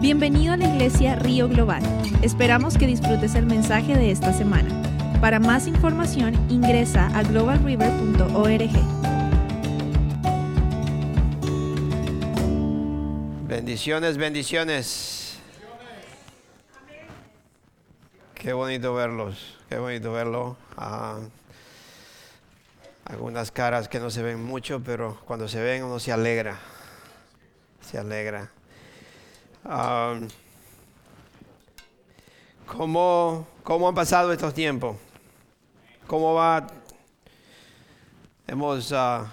Bienvenido a la iglesia Río Global. Esperamos que disfrutes el mensaje de esta semana. Para más información ingresa a globalriver.org. Bendiciones, bendiciones. Qué bonito verlos, qué bonito verlo. Ah, algunas caras que no se ven mucho, pero cuando se ven uno se alegra, se alegra. Ah, ¿cómo, ¿Cómo han pasado estos tiempos? ¿Cómo va? Hemos ah,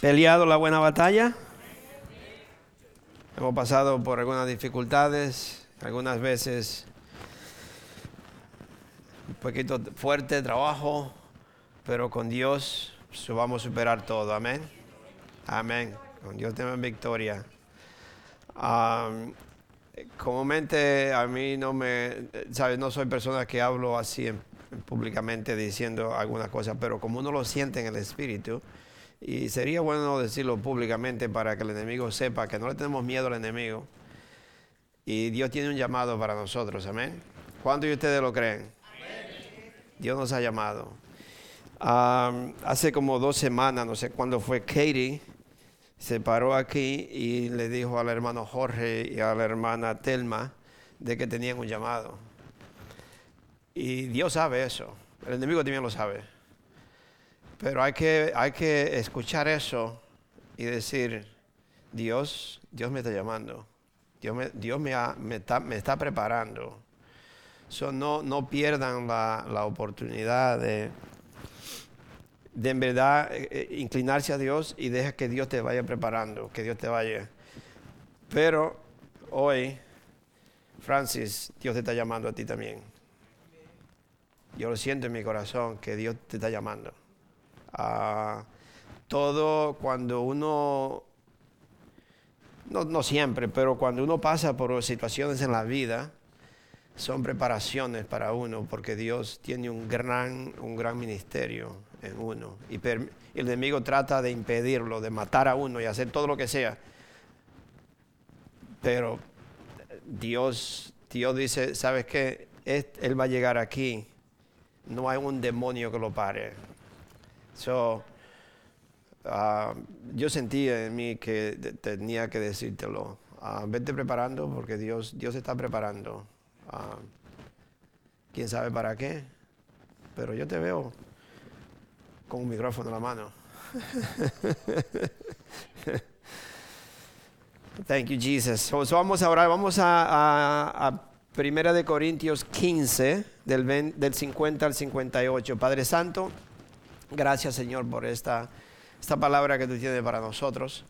peleado la buena batalla. Hemos pasado por algunas dificultades, algunas veces un poquito fuerte trabajo, pero con Dios vamos a superar todo. Amén. Amén. Con Dios tenemos victoria. Um, comúnmente a mí no me, sabes, no soy persona que hablo así públicamente diciendo algunas cosas, pero como uno lo siente en el espíritu, y sería bueno decirlo públicamente para que el enemigo sepa que no le tenemos miedo al enemigo. Y Dios tiene un llamado para nosotros, amén. ¿Cuántos de ustedes lo creen? Dios nos ha llamado. Hace como dos semanas, no sé cuándo fue, Katie se paró aquí y le dijo al hermano Jorge y a la hermana Telma de que tenían un llamado. Y Dios sabe eso, el enemigo también lo sabe. Pero hay que, hay que escuchar eso y decir, Dios, Dios me está llamando, Dios me, Dios me, está, preparando. So, no, no pierdan la, la oportunidad de de en verdad eh, eh, inclinarse a Dios y deja que Dios te vaya preparando, que Dios te vaya. Pero hoy, Francis, Dios te está llamando a ti también. Yo lo siento en mi corazón que Dios te está llamando. Ah, todo cuando uno, no, no siempre, pero cuando uno pasa por situaciones en la vida, son preparaciones para uno, porque Dios tiene un gran, un gran ministerio en uno. Y el enemigo trata de impedirlo, de matar a uno y hacer todo lo que sea. Pero Dios, Dios dice, ¿sabes qué? Él va a llegar aquí. No hay un demonio que lo pare. So, ah, yo sentí en mí que tenía que decírtelo. Uh, vete preparando porque Dios, Dios está preparando. Ah, ¿Quién sabe para qué? Pero yo te veo con un micrófono en la mano. Thank you, Jesus. vamos a orar, vamos a, a, Primera de Corintios 15, del, del 50 al 58. Padre Santo, gracias Señor por esta, esta palabra que tú tienes para nosotros.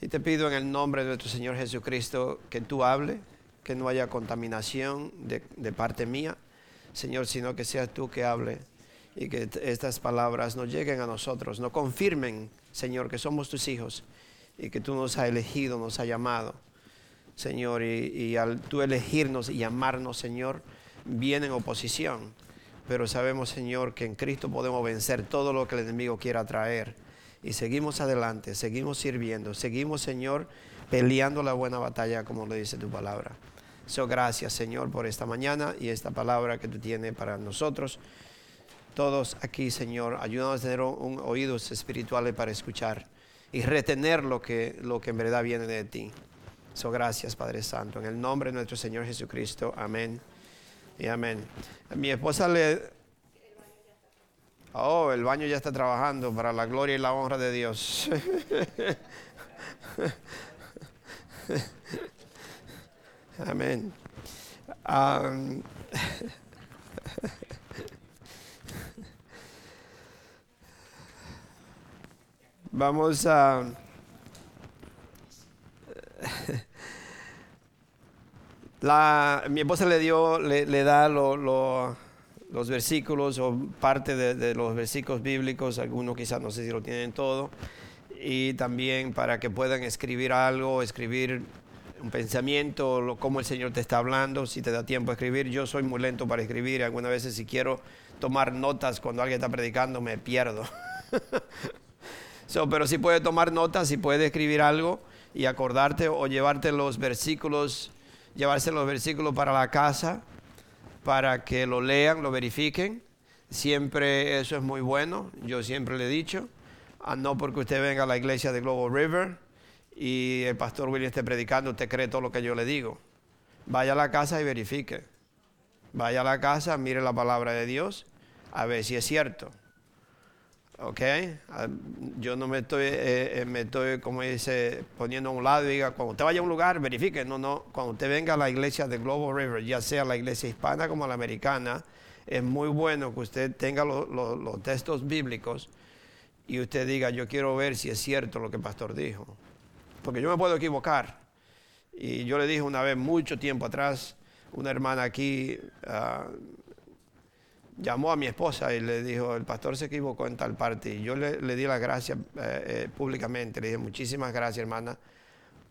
Y te pido en el nombre de nuestro Señor Jesucristo que tú hables, que no haya contaminación de, de parte mía, Señor, sino que seas tú que hable y que estas palabras nos lleguen a nosotros, nos confirmen, Señor, que somos tus hijos y que tú nos has elegido, nos has llamado, Señor, y, al tú elegirnos y llamarnos, Señor, viene en oposición, pero sabemos, Señor, que en Cristo podemos vencer todo lo que el enemigo quiera traer. Y seguimos adelante, seguimos sirviendo, seguimos, Señor, peleando la buena batalla, como lo dice tu palabra. So, gracias, Señor, por esta mañana y esta palabra que tú tienes para nosotros todos aquí, Señor, ayúdanos a tener un, oídos espirituales para escuchar y retener lo que, lo que en verdad viene de ti. So, gracias, Padre Santo. En el nombre de nuestro Señor Jesucristo. Amén. Y amén. Mi esposa le... Oh, el baño ya está trabajando para la gloria y la honra de Dios. Amén. Vamos a... La, mi esposa le dio, le, da los versículos o parte de, los versículos bíblicos, algunos quizás no sé si lo tienen todo, y también para que puedan escribir algo, escribir un pensamiento, cómo el Señor te está hablando, si te da tiempo a escribir. Yo soy muy lento para escribir, algunas veces si quiero tomar notas cuando alguien está predicando me pierdo. pero si puedes tomar notas, si puedes escribir algo y acordarte o llevarte los versículos llevarse los versículos para la casa, para que lo lean, lo verifiquen. Siempre eso es muy bueno, yo siempre le he dicho. Ah, no porque usted venga a la iglesia de Global River y el pastor William esté predicando, usted cree todo lo que yo le digo. Vaya a la casa y verifique. Vaya a la casa, mire la palabra de Dios, a ver si es cierto. ¿Ok? Ah, yo no me estoy, eh, eh, me estoy, como dice, poniendo a un lado y diga, cuando usted vaya a un lugar, verifique. No, no, cuando usted venga a la iglesia de Global River, ya sea la iglesia hispana como la americana, es muy bueno que usted tenga los textos bíblicos y usted diga, yo quiero ver si es cierto lo que el pastor dijo. Porque yo me puedo equivocar. Y yo le dije una vez, mucho tiempo atrás, una hermana aquí ah, llamó a mi esposa y le dijo, el pastor se equivocó en tal parte. Y yo le, di las gracias eh, eh, públicamente. Le dije, muchísimas gracias, hermana,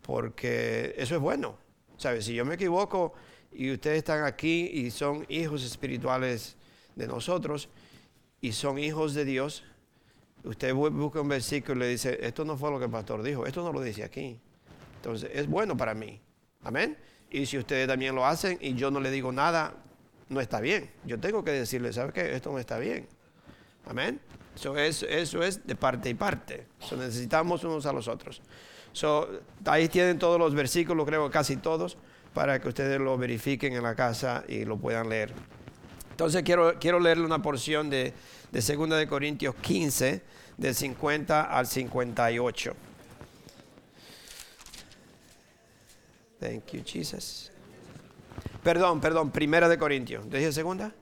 porque eso es bueno. ¿Sabe? Si yo me equivoco y ustedes están aquí y son hijos espirituales de nosotros y son hijos de Dios, usted busca un versículo y le dice, esto no fue lo que el pastor dijo, esto no lo dice aquí. Entonces, es bueno para mí. Amén. Y si ustedes también lo hacen y yo no le digo nada, no está bien. Yo tengo que decirle, ¿sabe qué? Esto no está bien. Amén. Eso es, eso es de parte y parte. necesitamos unos a los otros. ahí tienen todos los versículos, creo casi todos, para que ustedes lo verifiquen en la casa y lo puedan leer. Entonces quiero, quiero leerle una porción de, de 2 de Corintios 15, del 50 al 58. Thank you, Jesus. Perdón, perdón, primera de Corintios. ¿Dije segunda?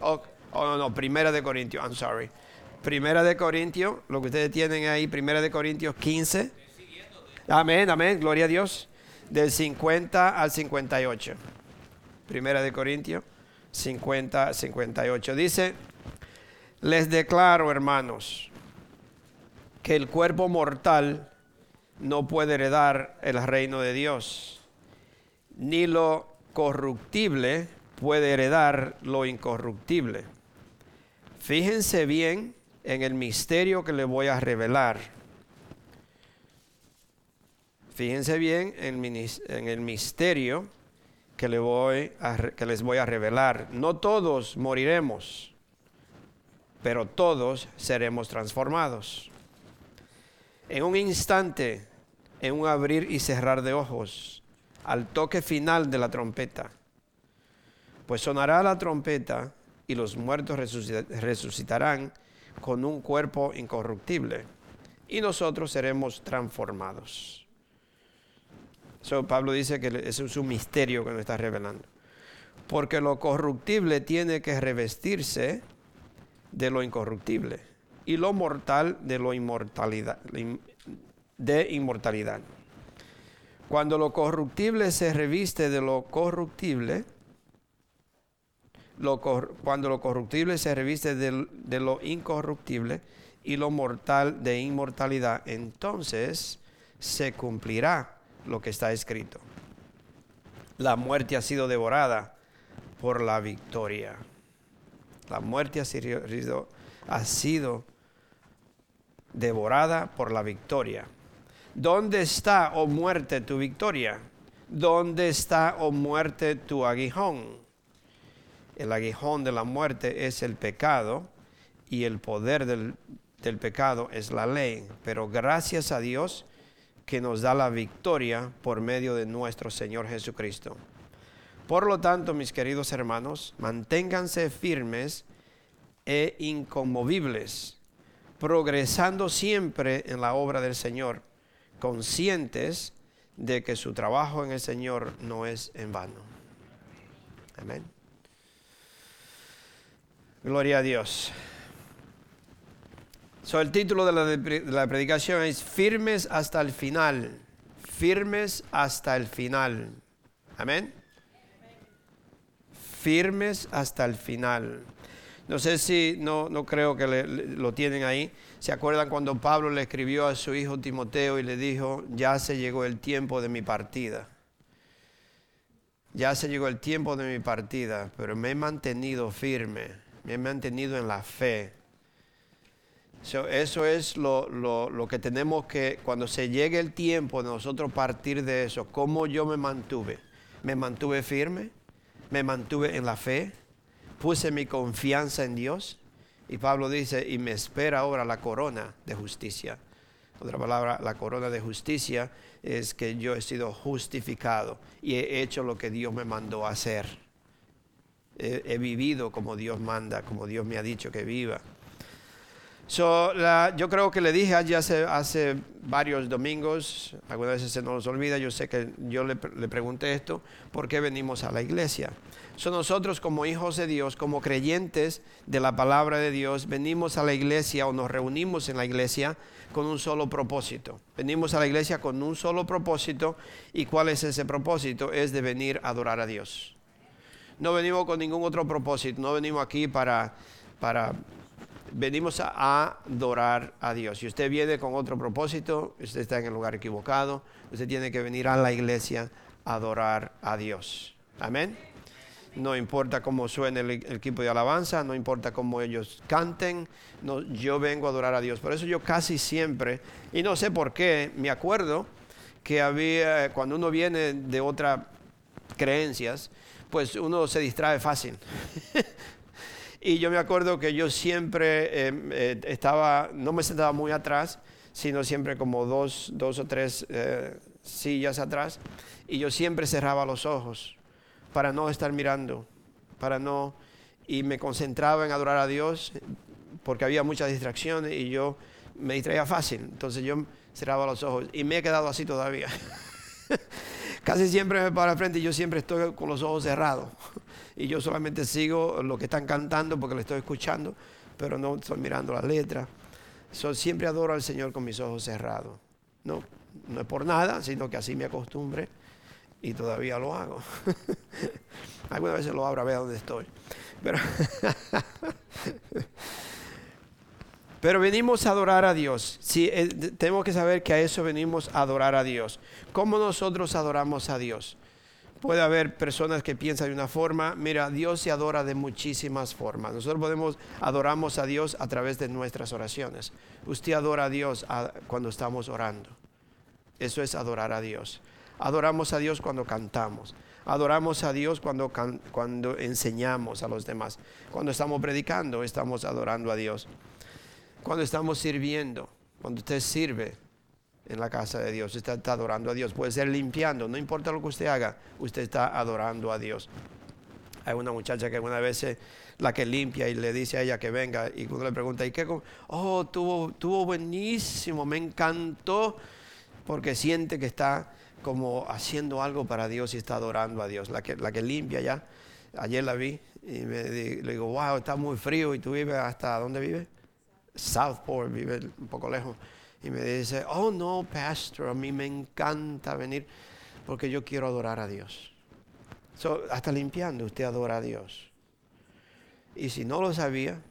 Oh, no, no, primera de Corintios, I'm sorry. Primera de Corintios, lo que ustedes tienen ahí, primera de Corintios 15. Amén, amén, gloria a Dios. Del 50 al 58. Primera de Corintios 50, 58. Dice, les declaro, hermanos, que el cuerpo mortal no puede heredar el reino de Dios ni lo corruptible puede heredar lo incorruptible. Fíjense bien en el misterio que les voy a revelar. Fíjense bien en, el misterio le que les voy a revelar. No todos moriremos, pero todos seremos transformados. En un instante, en un abrir y cerrar de ojos al toque final de la trompeta. Pues sonará la trompeta y los muertos resucitarán con un cuerpo incorruptible y nosotros seremos transformados. Eso Pablo dice que ese es un misterio que nos está revelando. Porque lo corruptible tiene que revestirse de lo incorruptible y lo mortal de lo inmortalidad, de inmortalidad. Cuando lo corruptible se reviste de lo corruptible, cuando lo corruptible se reviste de, de lo incorruptible y lo mortal de inmortalidad, entonces se cumplirá lo que está escrito. La muerte ha sido devorada por la victoria. La muerte ha sido, ha sido devorada por la victoria. ¿Dónde está, oh muerte, tu victoria? ¿Dónde está, oh muerte, tu aguijón? El aguijón de la muerte es el pecado y el poder del, del pecado es la ley. Pero gracias a Dios que nos da la victoria por medio de nuestro Señor Jesucristo. Por lo tanto, mis queridos hermanos, manténganse firmes e inconmovibles, progresando siempre en la obra del Señor conscientes de que su trabajo en el Señor no es en vano. Amén. Gloria a Dios. So, el título de la, predicación es Firmes hasta el final. Firmes hasta el final. Amén. Firmes hasta el final. No sé si, no, no creo que lo tienen ahí. ¿Se acuerdan cuando Pablo le escribió a su hijo Timoteo y le dijo, ya se llegó el tiempo de mi partida? Ya se llegó el tiempo de mi partida, pero me he mantenido firme, me he mantenido en la fe. eso es lo, lo, que tenemos que, cuando se llegue el tiempo de nosotros partir de eso, cómo yo me mantuve. me mantuve firme, me mantuve en la fe, puse mi confianza en Dios. Y Pablo dice, y me espera ahora la corona de justicia. Otra palabra, la corona de justicia es que yo he sido justificado y he hecho lo que Dios me mandó a hacer. He, vivido como Dios manda, como Dios me ha dicho que viva. yo creo que le dije allí hace, varios domingos, algunas veces se nos olvida, yo sé que yo le pregunté esto, ¿por qué venimos a la iglesia? So, nosotros como hijos de Dios, como creyentes de la palabra de Dios, venimos a la iglesia o nos reunimos en la iglesia con un solo propósito. Venimos a la iglesia con un solo propósito. ¿Y cuál es ese propósito? Es de venir a adorar a Dios. No venimos con ningún otro propósito. No venimos aquí para, para venimos a adorar a Dios. Si usted viene con otro propósito, usted está en el lugar equivocado. Usted tiene que venir a la iglesia a adorar a Dios. Amén no importa cómo suene el, equipo de alabanza, no importa cómo ellos canten, no, yo vengo a adorar a Dios. Por eso yo casi siempre, y no sé por qué, me acuerdo que había, cuando uno viene de otras creencias, pues uno se distrae fácil. y yo me acuerdo que yo siempre em, eh, estaba, no me sentaba muy atrás, sino siempre como dos, dos o tres eh, sillas atrás, y yo siempre cerraba los ojos para no estar mirando, para no... Y me concentraba en adorar a Dios porque había muchas distracciones y yo me distraía fácil. Entonces yo cerraba los ojos y me he quedado así todavía. Casi siempre me paro al frente y yo siempre estoy con los ojos cerrados. Y yo solamente sigo lo que están cantando porque lo estoy escuchando, pero no estoy mirando la letra. So, siempre adoro al Señor con mis ojos cerrados. No, no es por nada, sino que así me acostumbre y todavía lo hago. Algunas veces lo abro a ver dónde estoy. Pero, pero venimos a adorar a Dios. Sí, eh, tenemos que saber que a eso venimos a adorar a Dios. ¿Cómo nosotros adoramos a Dios? Puede haber personas que piensan de una forma, mira, Dios se adora de muchísimas formas. Nosotros podemos adoramos a Dios a través de nuestras oraciones. Usted adora a Dios cuando estamos orando. Eso es adorar a Dios. Adoramos a Dios cuando cantamos. Adoramos a Dios cuando, cuando enseñamos a los demás. Cuando estamos predicando, estamos adorando a Dios. Cuando estamos sirviendo, cuando usted sirve en la casa de Dios, usted está adorando a Dios. Puede ser limpiando, no importa lo que usted haga, usted está adorando a Dios. Hay una muchacha que una vez la que limpia y le dice a ella que venga y cuando le pregunta, ¿y qué? Oh, tuvo, tuvo buenísimo, me encantó porque siente que está como haciendo algo para Dios y está adorando a Dios. La que, la que limpia ya, ayer la vi y me le digo, wow, está muy frío y tú vives hasta, ¿dónde vives? Southport, vive un poco lejos. Y me dice, oh no, pastor, a mí me encanta venir porque yo quiero adorar a Dios. hasta limpiando usted adora a Dios. Y si no lo sabía,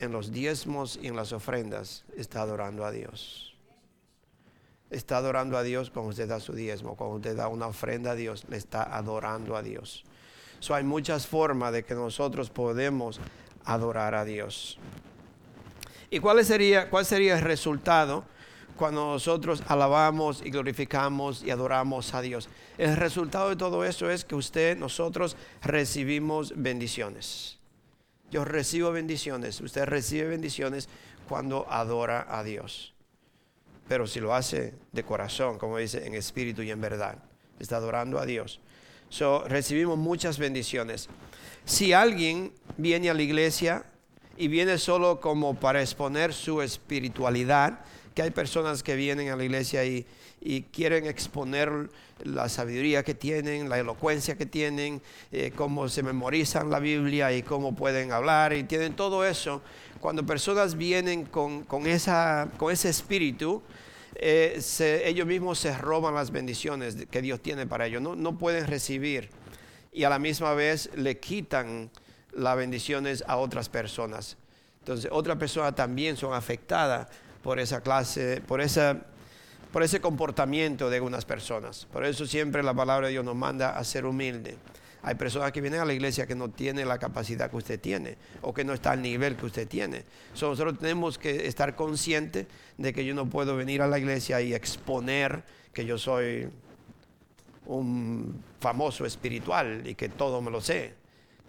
en los diezmos y en las ofrendas está adorando a Dios está adorando a Dios cuando usted da su diezmo, cuando usted da una ofrenda a Dios, le está adorando a Dios. So, hay muchas formas de que nosotros podemos adorar a Dios. ¿Y cuál sería, cuál sería el resultado cuando nosotros alabamos y glorificamos y adoramos a Dios? El resultado de todo eso es que usted, nosotros recibimos bendiciones. Yo recibo bendiciones, usted recibe bendiciones cuando adora a Dios pero si lo hace de corazón, como dice, en espíritu y en verdad, está adorando a Dios. So, recibimos muchas bendiciones. Si alguien viene a la iglesia y viene solo como para exponer su espiritualidad, que hay personas que vienen a la iglesia y, quieren exponer la sabiduría que tienen, la elocuencia que tienen, eh, cómo se memorizan la Biblia y cómo pueden hablar y tienen todo eso. Cuando personas vienen con, esa, con ese espíritu, eh, ellos mismos se roban las bendiciones que Dios tiene para ellos. No, no pueden recibir y a la misma vez le quitan las bendiciones a otras personas. Entonces, otras personas también son afectadas por esa clase, por, esa, por ese comportamiento de algunas personas. Por eso siempre la palabra de Dios nos manda a ser humilde. Hay personas que vienen a la iglesia que no tienen la capacidad que usted tiene o que no está al nivel que usted tiene. nosotros tenemos que estar conscientes de que yo no puedo venir a la iglesia y exponer que yo soy un famoso espiritual y que todo me lo sé.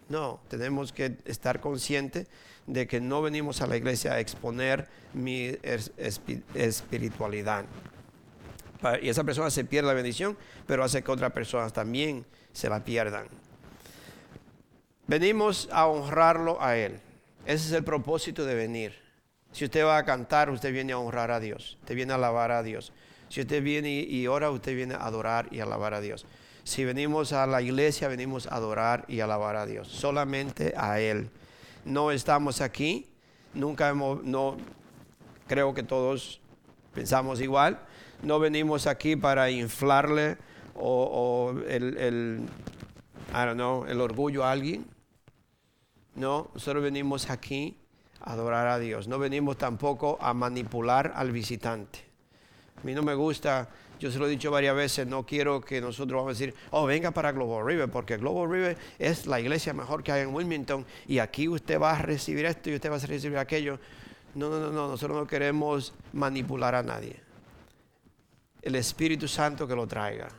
No, tenemos que estar conscientes de que no venimos a la iglesia a exponer mi espiritualidad. Y esa persona se pierde la bendición, pero hace que otras personas también se la pierdan. Venimos a honrarlo a Él. Ese es el propósito de venir. Si usted va a cantar, usted viene a honrar a Dios. Usted viene a alabar a Dios. Si usted viene y ora, usted viene a adorar y alabar a Dios. Si venimos a la iglesia, venimos a adorar y alabar a Dios. Solamente a Él. No estamos aquí. Nunca hemos, no, creo que todos pensamos igual. No venimos aquí para inflarle o, el, el, el orgullo a alguien. No, nosotros venimos aquí a adorar a Dios. No venimos tampoco a manipular al visitante. A mí no me gusta, yo se lo he dicho varias veces, no quiero que nosotros vamos a decir, oh, venga para Global River, porque Global River es la iglesia mejor que hay en Wilmington y aquí usted va a recibir esto y usted va a recibir aquello. No, no, no, no, nosotros no queremos manipular a nadie. El Espíritu Santo que lo traiga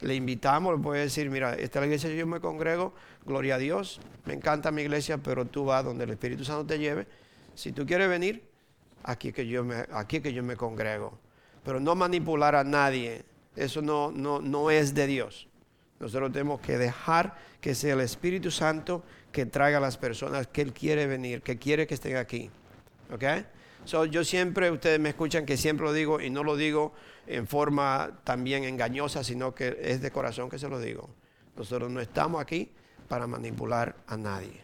le invitamos, le puede decir, mira, esta es la iglesia yo me congrego, gloria a Dios, me encanta mi iglesia, pero tú vas donde el Espíritu Santo te lleve. Si tú quieres venir, aquí es que yo me, aquí que yo me congrego. Pero no manipular a nadie, eso no, no, no es de Dios. Nosotros tenemos que dejar que sea el Espíritu Santo que traiga a las personas que Él quiere venir, que quiere que estén aquí. ¿Ok? So, yo siempre, ustedes me escuchan que siempre lo digo y no lo digo en forma también engañosa, sino que es de corazón que se lo digo. Nosotros no estamos aquí para manipular a nadie.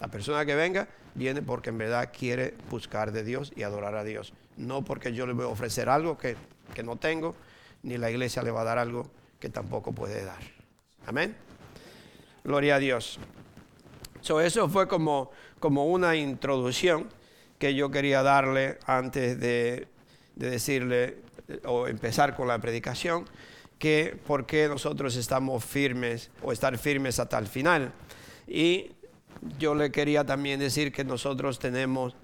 La persona que venga viene porque en verdad quiere buscar de Dios y adorar a Dios. No porque yo le voy a ofrecer algo que, no tengo, ni la iglesia le va a dar algo que tampoco puede dar. Amén. Gloria a Dios. So, eso fue como, como una introducción que yo quería darle antes de, decirle o empezar con la predicación, que por qué nosotros estamos firmes o estar firmes hasta el final. Y yo le quería también decir que nosotros tenemos,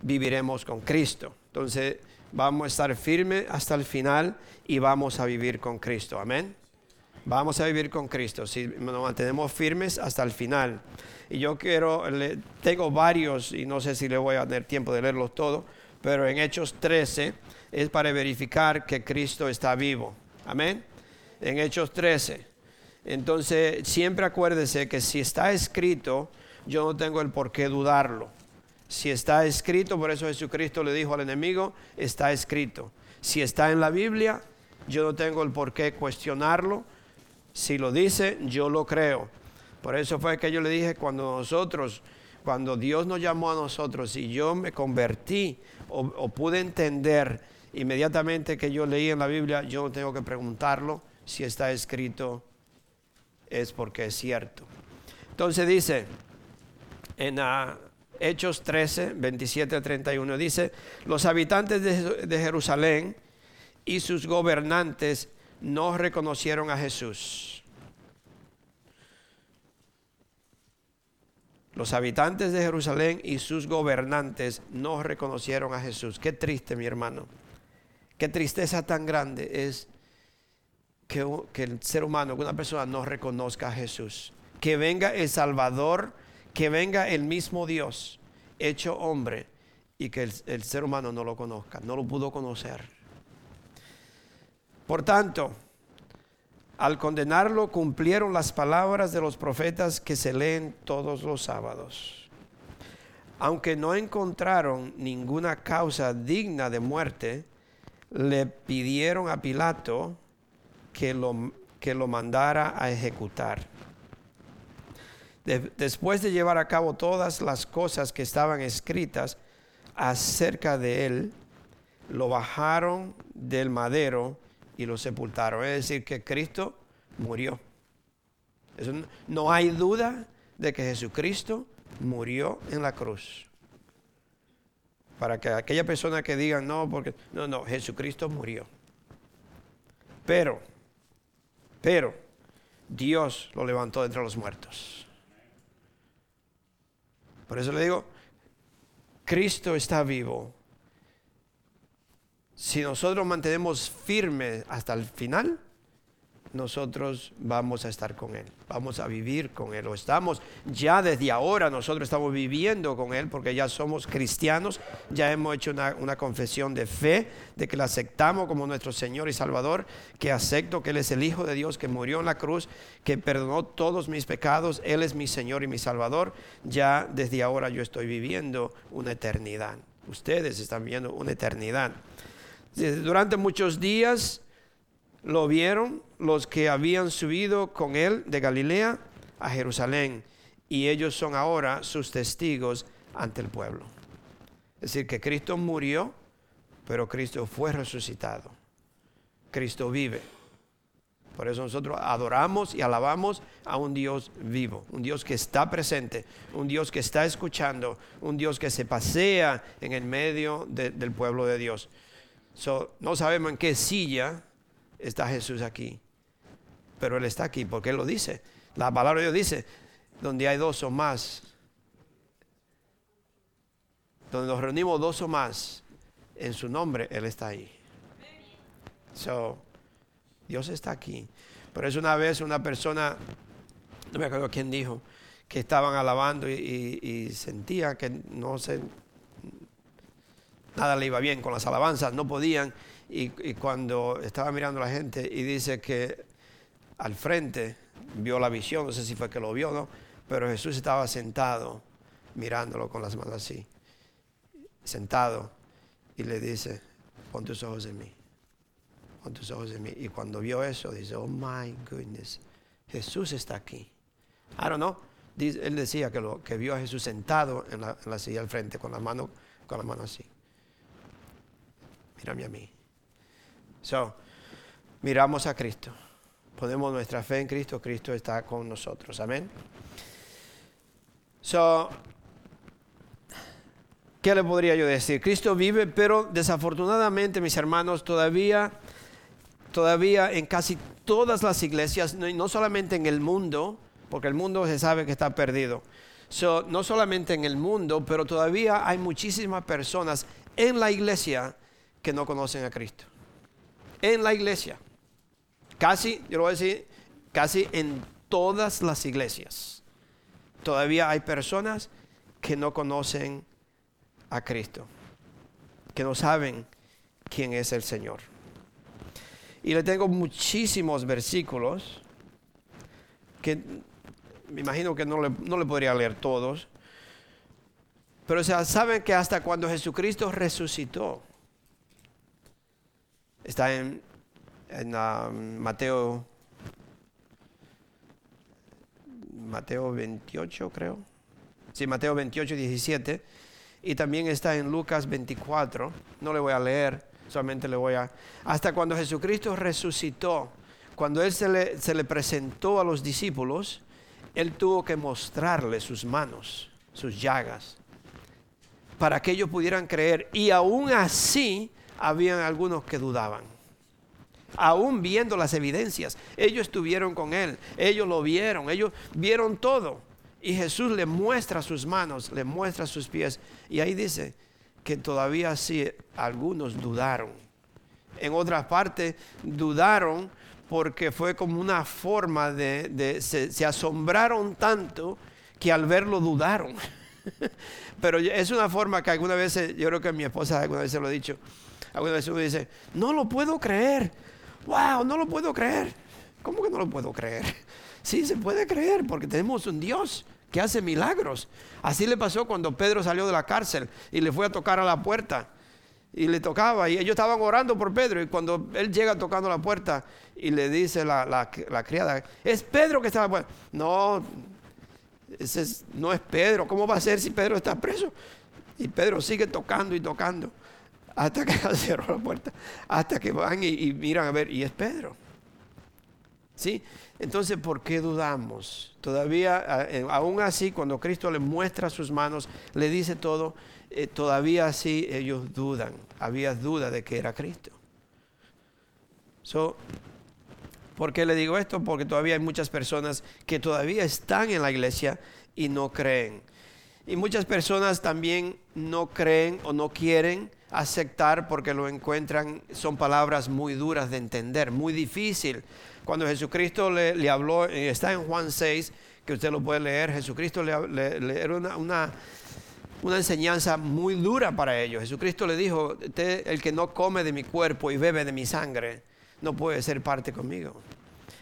viviremos con Cristo. Entonces vamos a estar firmes hasta el final y vamos a vivir con Cristo. Amén. Vamos a vivir con Cristo, si nos mantenemos firmes hasta el final. Y yo quiero, tengo varios, y no sé si le voy a tener tiempo de leerlos todos, pero en Hechos 13 es para verificar que Cristo está vivo. Amén. En Hechos 13. Entonces, siempre acuérdese que si está escrito, yo no tengo el por qué dudarlo. Si está escrito, por eso Jesucristo le dijo al enemigo, está escrito. Si está en la Biblia, yo no tengo el por qué cuestionarlo si lo dice, yo lo creo. Por eso fue que yo le dije cuando nosotros, cuando Dios nos llamó a nosotros y yo me convertí o, pude entender inmediatamente que yo leí en la Biblia, yo no tengo que preguntarlo si está escrito, es porque es cierto. Entonces dice en ah, Hechos 13, 27 a 31, dice, los habitantes de Jerusalén y sus gobernantes no reconocieron a Jesús. Los habitantes de Jerusalén y sus gobernantes no reconocieron a Jesús. Qué triste, mi hermano. Qué tristeza tan grande es que, el ser humano, que una persona no reconozca a Jesús. Que venga el Salvador, que venga el mismo Dios, hecho hombre, y que el ser humano no lo conozca, no lo pudo conocer. Por tanto, al condenarlo cumplieron las palabras de los profetas que se leen todos los sábados. Aunque no encontraron ninguna causa digna de muerte, le pidieron a Pilato que lo, que lo mandara a ejecutar. después de llevar a cabo todas las cosas que estaban escritas acerca de él, lo bajaron del madero y lo sepultaron. Es decir, que Cristo murió. no hay duda de que Jesucristo murió en la cruz. Para que aquella persona que diga no, porque no, no, Jesucristo murió. Pero, pero, Dios lo levantó entre los muertos. Por eso le digo, Cristo está vivo si nosotros mantenemos firme hasta el final, nosotros vamos a estar con Él, vamos a vivir con Él, o estamos ya desde ahora, nosotros estamos viviendo con Él porque ya somos cristianos, ya hemos hecho una, confesión de fe, de que le aceptamos como nuestro Señor y Salvador, que acepto que Él es el Hijo de Dios, que murió en la cruz, que perdonó todos mis pecados, Él es mi Señor y mi Salvador, ya desde ahora yo estoy viviendo una eternidad. Ustedes están viviendo una eternidad. Durante muchos días lo vieron los que habían subido con él de Galilea a Jerusalén y ellos son ahora sus testigos ante el pueblo. Es decir, que Cristo murió, pero Cristo fue resucitado. Cristo vive. Por eso nosotros adoramos y alabamos a un Dios vivo, un Dios que está presente, un Dios que está escuchando, un Dios que se pasea en el medio del pueblo de Dios. No sabemos en qué silla está Jesús aquí. Pero Él está aquí porque Él lo dice. La palabra de Dios dice, donde hay dos o más, donde nos reunimos dos o más, en su nombre Él está ahí. So, Dios está aquí. Por eso una vez una persona, no me acuerdo quién dijo, que estaban alabando y, sentía que no se, nada le iba bien con las alabanzas, no podían. Y, cuando estaba mirando a la gente y dice que al frente vio la visión, no sé si fue que lo vio o no, pero Jesús estaba sentado mirándolo con las manos así, sentado, y le dice, pon tus ojos en mí, pon tus ojos en mí. Y cuando vio eso, dice, oh my goodness, Jesús está aquí. I don't know. Él decía que, vio a Jesús sentado en la, en la silla al frente con la mano, con la mano así. Mírame a mí. So, miramos a Cristo. Ponemos nuestra fe en Cristo, Cristo está con nosotros. Amén. So, ¿qué le podría yo decir? Cristo vive, pero desafortunadamente, mis hermanos, todavía, todavía en casi todas las iglesias, no, solamente en el mundo, porque el mundo se sabe que está perdido. So, no solamente en el mundo, pero todavía hay muchísimas personas en la iglesia que no conocen a Cristo en la iglesia. Casi, yo lo voy a decir, casi en todas las iglesias. Todavía hay personas que no conocen a Cristo, que no saben quién es el Señor. Y le tengo muchísimos versículos que me imagino que no le, no le podría leer todos, pero saben que hasta cuando Jesucristo resucitó, Está en, um, Mateo, Mateo 28, creo. Sí, Mateo 28, 17. Y también está en Lucas 24. No le voy a leer, solamente le voy a... Hasta cuando Jesucristo resucitó, cuando Él se le, se le presentó a los discípulos, Él tuvo que mostrarle sus manos, sus llagas, para que ellos pudieran creer. Y aún así, habían algunos que dudaban. Aún viendo las evidencias, ellos estuvieron con él, ellos lo vieron, ellos vieron todo. Y Jesús le muestra sus manos, le muestra sus pies. Y ahí dice que todavía sí algunos dudaron. En otra parte, dudaron porque fue como una forma de, se, se asombraron tanto que al verlo dudaron. Pero es una forma que alguna vez, yo creo que mi esposa alguna vez se lo ha dicho, Alguna vez uno dice, no lo puedo creer. Wow, no lo puedo creer. ¿Cómo que no lo puedo creer? Sí, se puede creer porque tenemos un Dios que hace milagros. Así le pasó cuando Pedro salió de la cárcel y le fue a tocar a la puerta. Y le tocaba y ellos estaban orando por Pedro. Y cuando él llega tocando la puerta y le dice la, la, criada, es Pedro que está en la puerta. No, ese no es Pedro. ¿Cómo va a ser si Pedro está preso? Y Pedro sigue tocando y tocando hasta que cerró la puerta, hasta que van y, miran a ver, y es Pedro. ¿Sí? Entonces, ¿por qué dudamos? Todavía, eh, aún así, cuando Cristo le muestra sus manos, le dice todo, eh, todavía así ellos dudan. Había duda de que era Cristo. ¿Por qué le digo esto? Porque todavía hay muchas personas que todavía están en la iglesia y no creen. Y muchas personas también no creen o no quieren aceptar porque lo encuentran, son palabras muy duras de entender, muy difícil Cuando Jesucristo le, habló, eh, está en Juan 6, que usted lo puede leer, Jesucristo le, le, era una, una, enseñanza muy dura para ellos. Jesucristo le dijo, el que no come de mi cuerpo y bebe de mi sangre, no puede ser parte conmigo.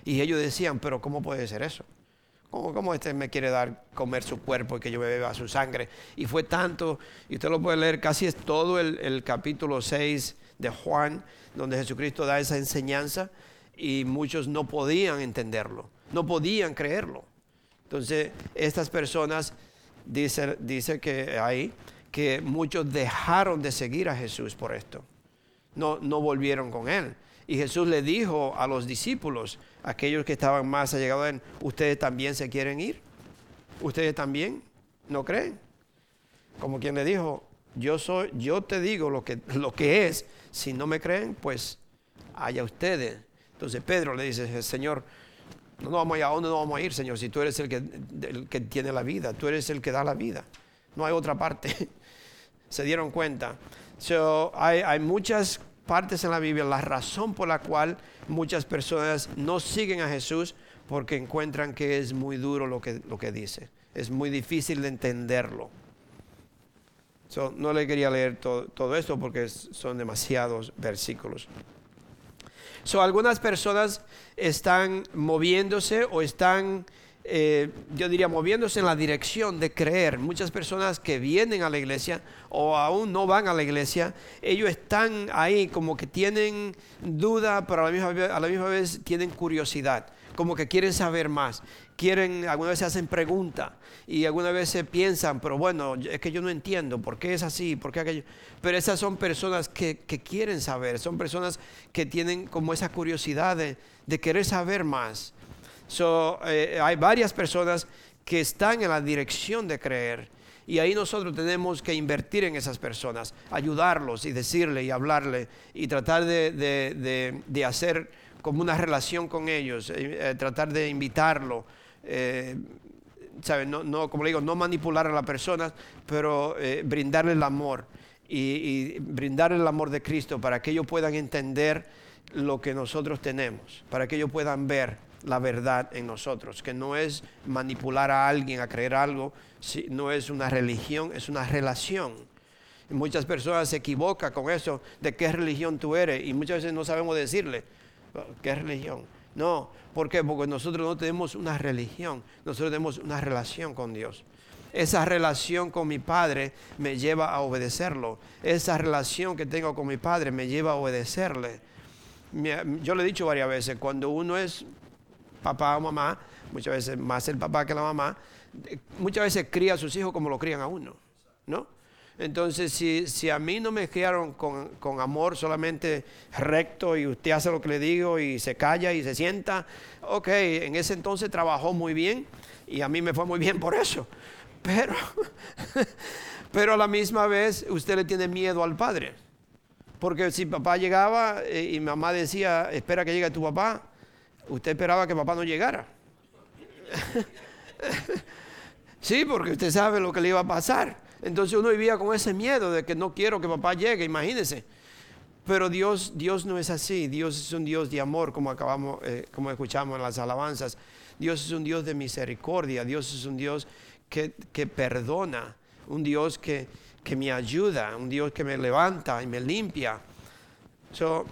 Y ellos decían, pero ¿cómo puede ser eso? ¿Cómo, ¿Cómo, este me quiere dar comer su cuerpo y que yo me beba su sangre? Y fue tanto, y usted lo puede leer, casi es todo el, el capítulo 6 de Juan, donde Jesucristo da esa enseñanza y muchos no podían entenderlo, no podían creerlo. Entonces, estas personas, dice, dice que ahí, que muchos dejaron de seguir a Jesús por esto. No, no volvieron con él. Y Jesús le dijo a los discípulos, aquellos que estaban más allegados él, ¿ustedes también se quieren ir? ¿Ustedes también no creen? Como quien le dijo, yo soy, yo te digo lo que, lo que es, si no me creen, pues haya ustedes. Entonces Pedro le dice, Señor, no vamos a a dónde no vamos a ir, Señor, si tú eres el que, el que tiene la vida, tú eres el que da la vida. No hay otra parte. Se dieron cuenta. So, hay, hay muchas partes en la Biblia la razón por la cual muchas personas no siguen a Jesús porque encuentran que es muy duro lo que, lo que dice. Es muy difícil de entenderlo. no le quería leer todo, todo esto porque son demasiados versículos. So, algunas personas están moviéndose o están eh, yo diría, moviéndose en la dirección de creer. Muchas personas que vienen a la iglesia o aún no van a la iglesia, ellos están ahí como que tienen duda, pero a la misma vez, a la misma vez tienen curiosidad, como que quieren saber más. Quieren, algunas veces hacen preguntas y algunas veces piensan, pero bueno, es que yo no entiendo por qué es así, por qué aquello. Pero esas son personas que, quieren saber, son personas que tienen como esa curiosidad de querer saber más. So, eh, hay varias personas que están en la dirección de creer. Y ahí nosotros tenemos que invertir en esas personas, ayudarlos y decirle y hablarle y tratar de, hacer como una relación con ellos, eh, eh, tratar de invitarlo. No, no, como le digo, no manipular a la persona, pero brindarle el amor y, y brindarle el amor de Cristo para que ellos puedan entender lo que nosotros tenemos, para que ellos puedan ver la verdad en nosotros, que no es manipular a alguien a creer algo, no es una religión, es una relación. Muchas personas se equivocan con eso de qué religión tú eres y muchas veces no sabemos decirle qué religión. No, ¿por qué? Porque nosotros no tenemos una religión, nosotros tenemos una relación con Dios. Esa relación con mi Padre me lleva a obedecerlo. Esa relación que tengo con mi Padre me lleva a obedecerle. Yo le he dicho varias veces, cuando uno es papá o mamá, muchas veces más el papá que la mamá, muchas veces cría a sus hijos como lo crían a uno, ¿no? Entonces, si, si a mí no me criaron con, con, amor solamente recto y usted hace lo que le digo y se calla y se sienta, ok, en ese entonces trabajó muy bien y a mí me fue muy bien por eso. Pero, pero a la misma vez usted le tiene miedo al padre. Porque si papá llegaba eh, y mamá decía, espera que llegue tu papá, usted esperaba que papá no llegara. sí, porque usted sabe lo que le iba a pasar. Entonces uno vivía con ese miedo de que no quiero que papá llegue, imagínese. Pero Dios, Dios no es así. Dios es un Dios de amor, como acabamos, eh, como escuchamos en las alabanzas. Dios es un Dios de misericordia. Dios es un Dios que, perdona, un Dios que, que, me ayuda, un Dios que me levanta y me limpia. So,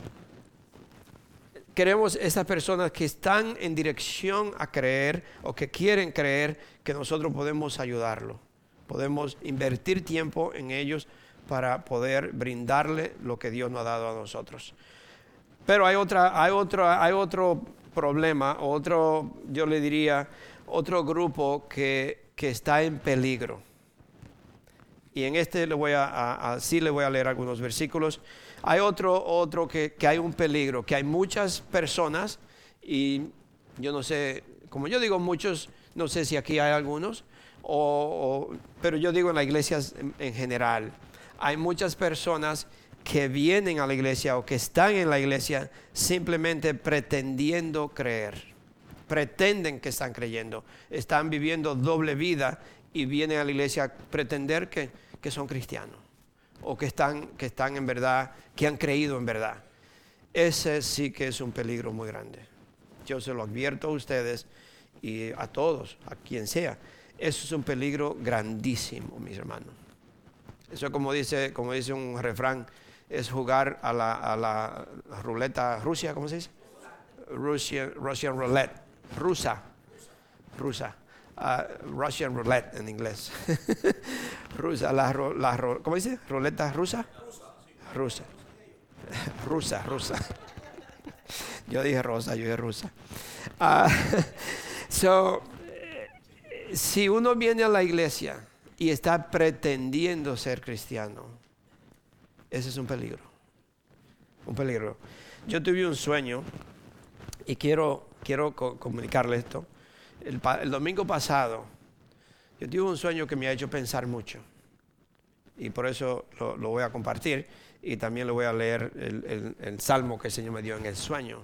queremos esas personas que están en dirección a creer o que quieren creer que nosotros podemos ayudarlo. Podemos invertir tiempo en ellos para poder brindarle lo que Dios nos ha dado a nosotros. Pero hay, otra, hay, otro, hay otro problema, otro, yo le diría, otro grupo que, que está en peligro. Y en este le voy a, sí le voy a leer algunos versículos. Hay otro, otro que, hay un peligro, que hay muchas personas y yo no sé, como yo digo muchos, no sé si aquí hay algunos, pero yo digo en la iglesia en, general, hay muchas personas que vienen a la iglesia o que están en la iglesia simplemente pretendiendo creer. Pretenden que están creyendo, están viviendo doble vida y vienen a la iglesia a pretender que son cristianos o que están, que están en verdad, que han creído en verdad. Ese sí que es un peligro muy grande. yo se lo advierto a ustedes y a todos, a quien sea. Eso es un peligro grandísimo, mis hermanos. Eso como dice, como dice un refrán, es jugar a la, a la ruleta Rusia, ¿cómo se dice? Russian, Russian roulette, rusa, rusa, uh, Russian roulette en inglés. rusa, la, la, ¿cómo dice? ¿Ruleta rusa? Rusa. Rusa, rusa. Yo dije rosa, yo dije rusa. Uh, so, si uno viene a la iglesia y está pretendiendo ser cristiano, ese es un peligro. Un peligro. Yo tuve un sueño y quiero, quiero comunicarle esto. El, domingo pasado, yo tuve un sueño que me ha hecho pensar mucho. Y por eso lo, voy a compartir. Y también le voy a leer el, salmo que el Señor me dio en el sueño.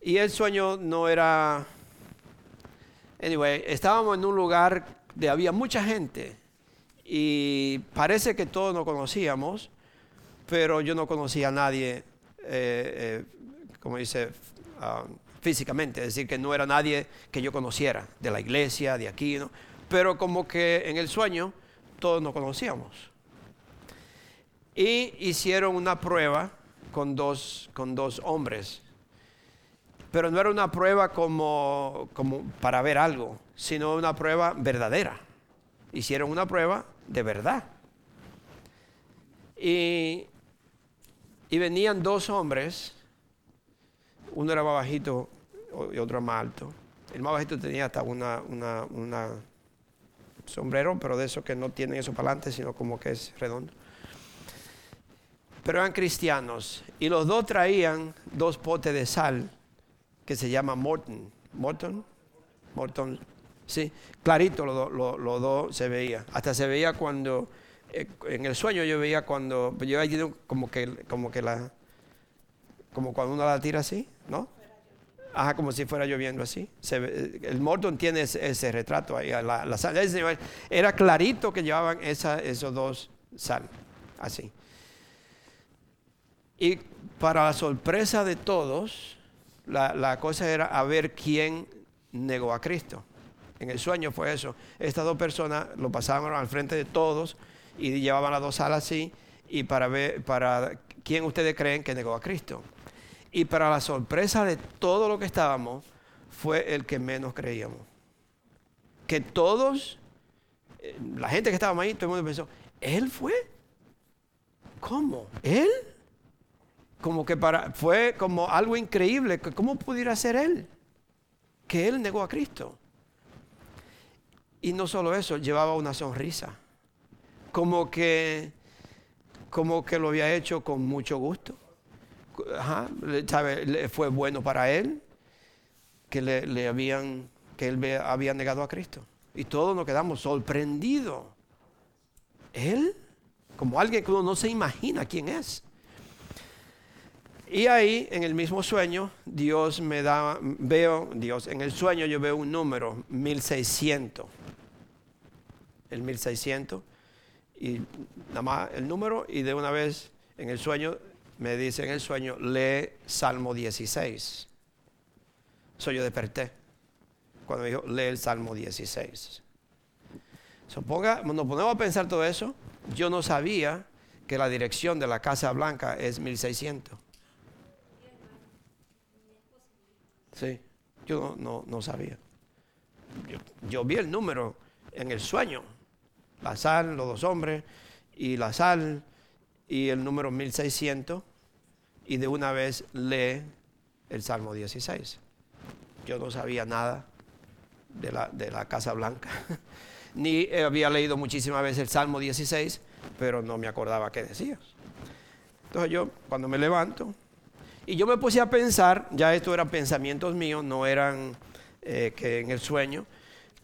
Y el sueño no era Anyway, estábamos en un lugar de había mucha gente y parece que todos nos conocíamos, pero yo no conocía a nadie, eh, eh, como dice, ah, físicamente, es decir, que no era nadie que yo conociera de la iglesia, de aquí, ¿no? pero como que en el sueño todos nos conocíamos. Y hicieron una prueba con dos, con dos hombres pero no era una prueba como, como para ver algo, sino una prueba verdadera. Hicieron una prueba de verdad. Y, y venían dos hombres, uno era bajito y otro más alto. El más bajito tenía hasta una, una, una sombrero, pero de eso que no tienen eso para adelante, sino como que es redondo. Pero eran cristianos y los dos traían dos potes de sal que se llama Morton. Morton, Morton, sí, clarito los dos se veía. Hasta se veía cuando, eh, en el sueño yo veía cuando, yo había como que, como que la, como cuando uno la tira así, ¿no? Ajá, como si fuera lloviendo así. el Morton tiene ese, retrato ahí, la, la sal. Era clarito que llevaban esa, esos dos sal, así. Y para la sorpresa de todos, la, cosa era a ver quién negó a Cristo. En el sueño fue eso. Estas dos personas lo pasaban al frente de todos y llevaban las dos salas así y para ver para quién ustedes creen que negó a Cristo. Y para la sorpresa de todo lo que estábamos, fue el que menos creíamos. Que todos, eh, la gente que estábamos ahí, todo el mundo pensó, ¿él fue? ¿Cómo? ¿Él? como que para, fue como algo increíble. ¿Cómo pudiera ser él? Que él negó a Cristo. Y no solo eso, llevaba una sonrisa. Como que, como que lo había hecho con mucho gusto. Ajá, ¿sabe? Fue bueno para él que le, habían, que él había negado a Cristo. Y todos nos quedamos sorprendidos. Él, como alguien que uno no se imagina quién es. Y ahí, en el mismo sueño, Dios me da, veo, Dios, en el sueño yo veo un número, 1600. El 1600. Y nada más el número, y de una vez en el sueño, me dice en el sueño, lee Salmo 16. Eso yo desperté. Cuando me dijo, lee el Salmo 16. Suponga, nos ponemos a pensar todo eso. Yo no sabía que la dirección de la Casa Blanca es 1600. Sí, yo no, sabía. Yo, vi el número en el sueño. La sal, los dos hombres, y la sal, y el número 1600, y de una vez lee el Salmo 16. Yo no sabía nada de la, de la Casa Blanca, ni había leído muchísimas veces el Salmo 16, pero no me acordaba qué decía. Entonces yo, cuando me levanto, y yo me puse a pensar, ya esto eran pensamientos míos, no eran eh, que en el sueño,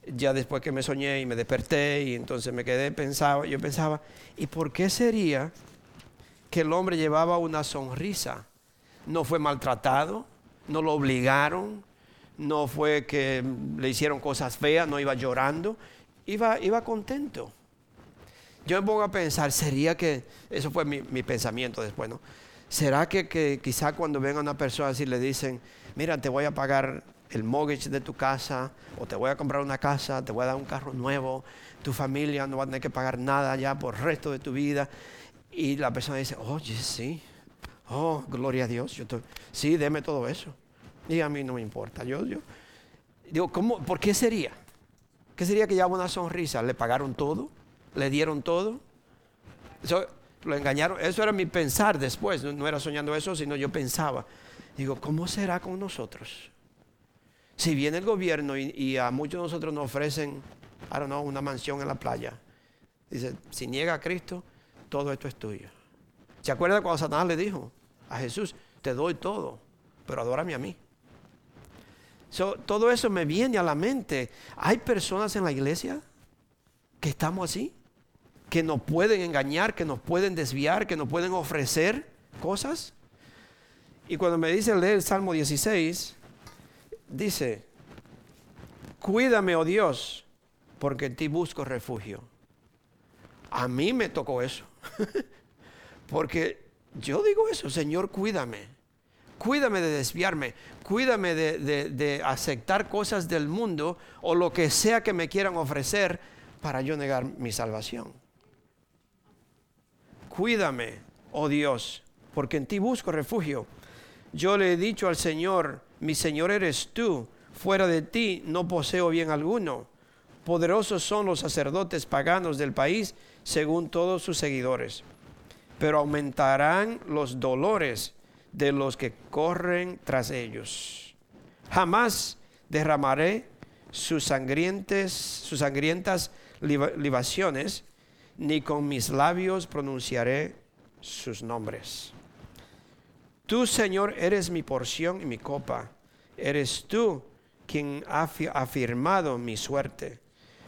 ya después que me soñé y me desperté y entonces me quedé pensaba, yo pensaba, ¿y por qué sería que el hombre llevaba una sonrisa? No fue maltratado, no lo obligaron, no fue que le hicieron cosas feas, no iba llorando, iba, iba contento. Yo me pongo a pensar, sería que, eso fue mi, mi pensamiento después, ¿no? ¿Será que, que quizá cuando venga una persona así le dicen, mira, te voy a pagar el mortgage de tu casa, o te voy a comprar una casa, te voy a dar un carro nuevo, tu familia no va a tener que pagar nada ya por el resto de tu vida? Y la persona dice, oye, sí, oh, gloria a Dios, yo sí, deme todo eso. Y a mí no me importa, yo, yo, digo, ¿cómo, ¿por qué sería? ¿Qué sería que ya una sonrisa? ¿Le pagaron todo? ¿Le dieron todo? Eso, lo engañaron. Eso era mi pensar después. No, era soñando eso, sino yo pensaba. Digo, ¿cómo será con nosotros? Si viene el gobierno y, a muchos de nosotros nos ofrecen, I don't know, una mansión en la playa. Dice, si niega a Cristo, todo esto es tuyo. ¿Se acuerda cuando Satanás le dijo a Jesús, te doy todo, pero adórame a mí? todo eso me viene a la mente. Hay personas en la iglesia que estamos así, que nos pueden engañar, que nos pueden desviar, que nos pueden ofrecer cosas. Y cuando me dice leer el Salmo 16, dice, cuídame, oh Dios, porque en ti busco refugio. A mí me tocó eso. porque yo digo eso, Señor, cuídame cuídame de desviarme, cuídame de, aceptar cosas del mundo o lo que sea que me quieran ofrecer para yo negar mi salvación. Cuídame, oh Dios, porque en ti busco refugio. Yo le he dicho al Señor, mi Señor eres tú, fuera de ti no poseo bien alguno. Poderosos son los sacerdotes paganos del país, según todos sus seguidores. Pero aumentarán los dolores de los que corren tras ellos. Jamás derramaré sus, sangrientes, sus sangrientas libaciones, ni con mis labios pronunciaré sus nombres. Tú, Señor, eres mi porción y mi copa. Eres tú quien ha afirmado mi suerte.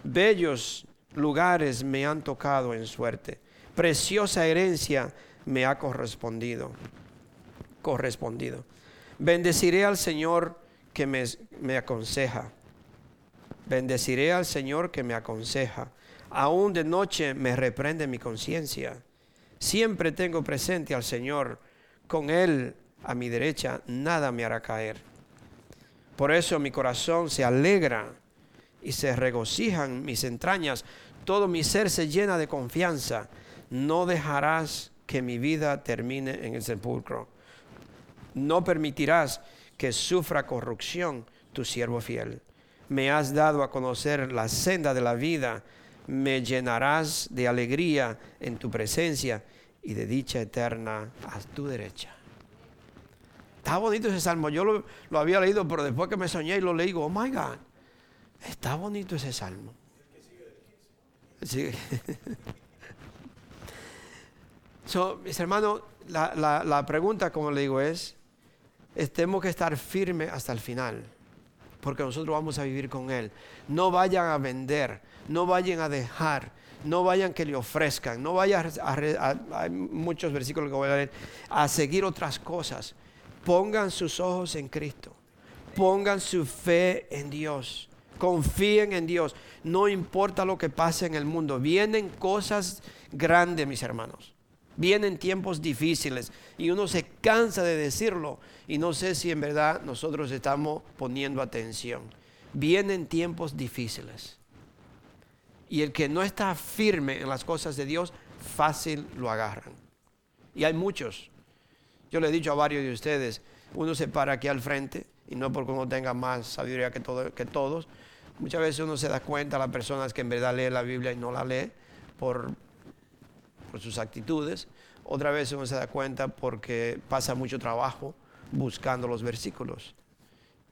Bellos lugares me han tocado en suerte. Preciosa herencia me ha correspondido correspondido. Bendeciré al Señor que me, me aconseja. Bendeciré al Señor que me aconseja. Aún de noche me reprende mi conciencia. Siempre tengo presente al Señor. Con Él a mi derecha nada me hará caer. Por eso mi corazón se alegra y se regocijan mis entrañas. Todo mi ser se llena de confianza. No dejarás que mi vida termine en el sepulcro no permitirás que sufra corrupción tu siervo fiel. Me has dado a conocer la senda de la vida, me llenarás de alegría en tu presencia y de dicha eterna a tu derecha. Está bonito ese salmo. Yo lo, había leído, pero después que me soñé y lo leí, oh my God, está bonito ese salmo. mis hermanos, la, la pregunta, como le digo, es, tenemos que estar firmes hasta el final, porque nosotros vamos a vivir con Él. No vayan a vender, no vayan a dejar, no vayan que le ofrezcan, no vayan a, hay muchos versículos que voy a leer, a seguir otras cosas. Pongan sus ojos en Cristo, pongan su fe en Dios, confíen en Dios, no importa lo que pase en el mundo, vienen cosas grandes, mis hermanos. Vienen tiempos difíciles y uno se cansa de decirlo y no sé si en verdad nosotros estamos poniendo atención. Vienen tiempos difíciles. Y el que no está firme en las cosas de Dios, fácil lo agarran. Y hay muchos. Yo le he dicho a varios de ustedes, uno se para aquí al frente y no porque uno tenga más sabiduría que, que todos. Muchas veces uno se da cuenta a las personas que en verdad leen la Biblia y no la lee por por sus actitudes. Otra vez uno se da cuenta porque pasa mucho trabajo buscando los versículos.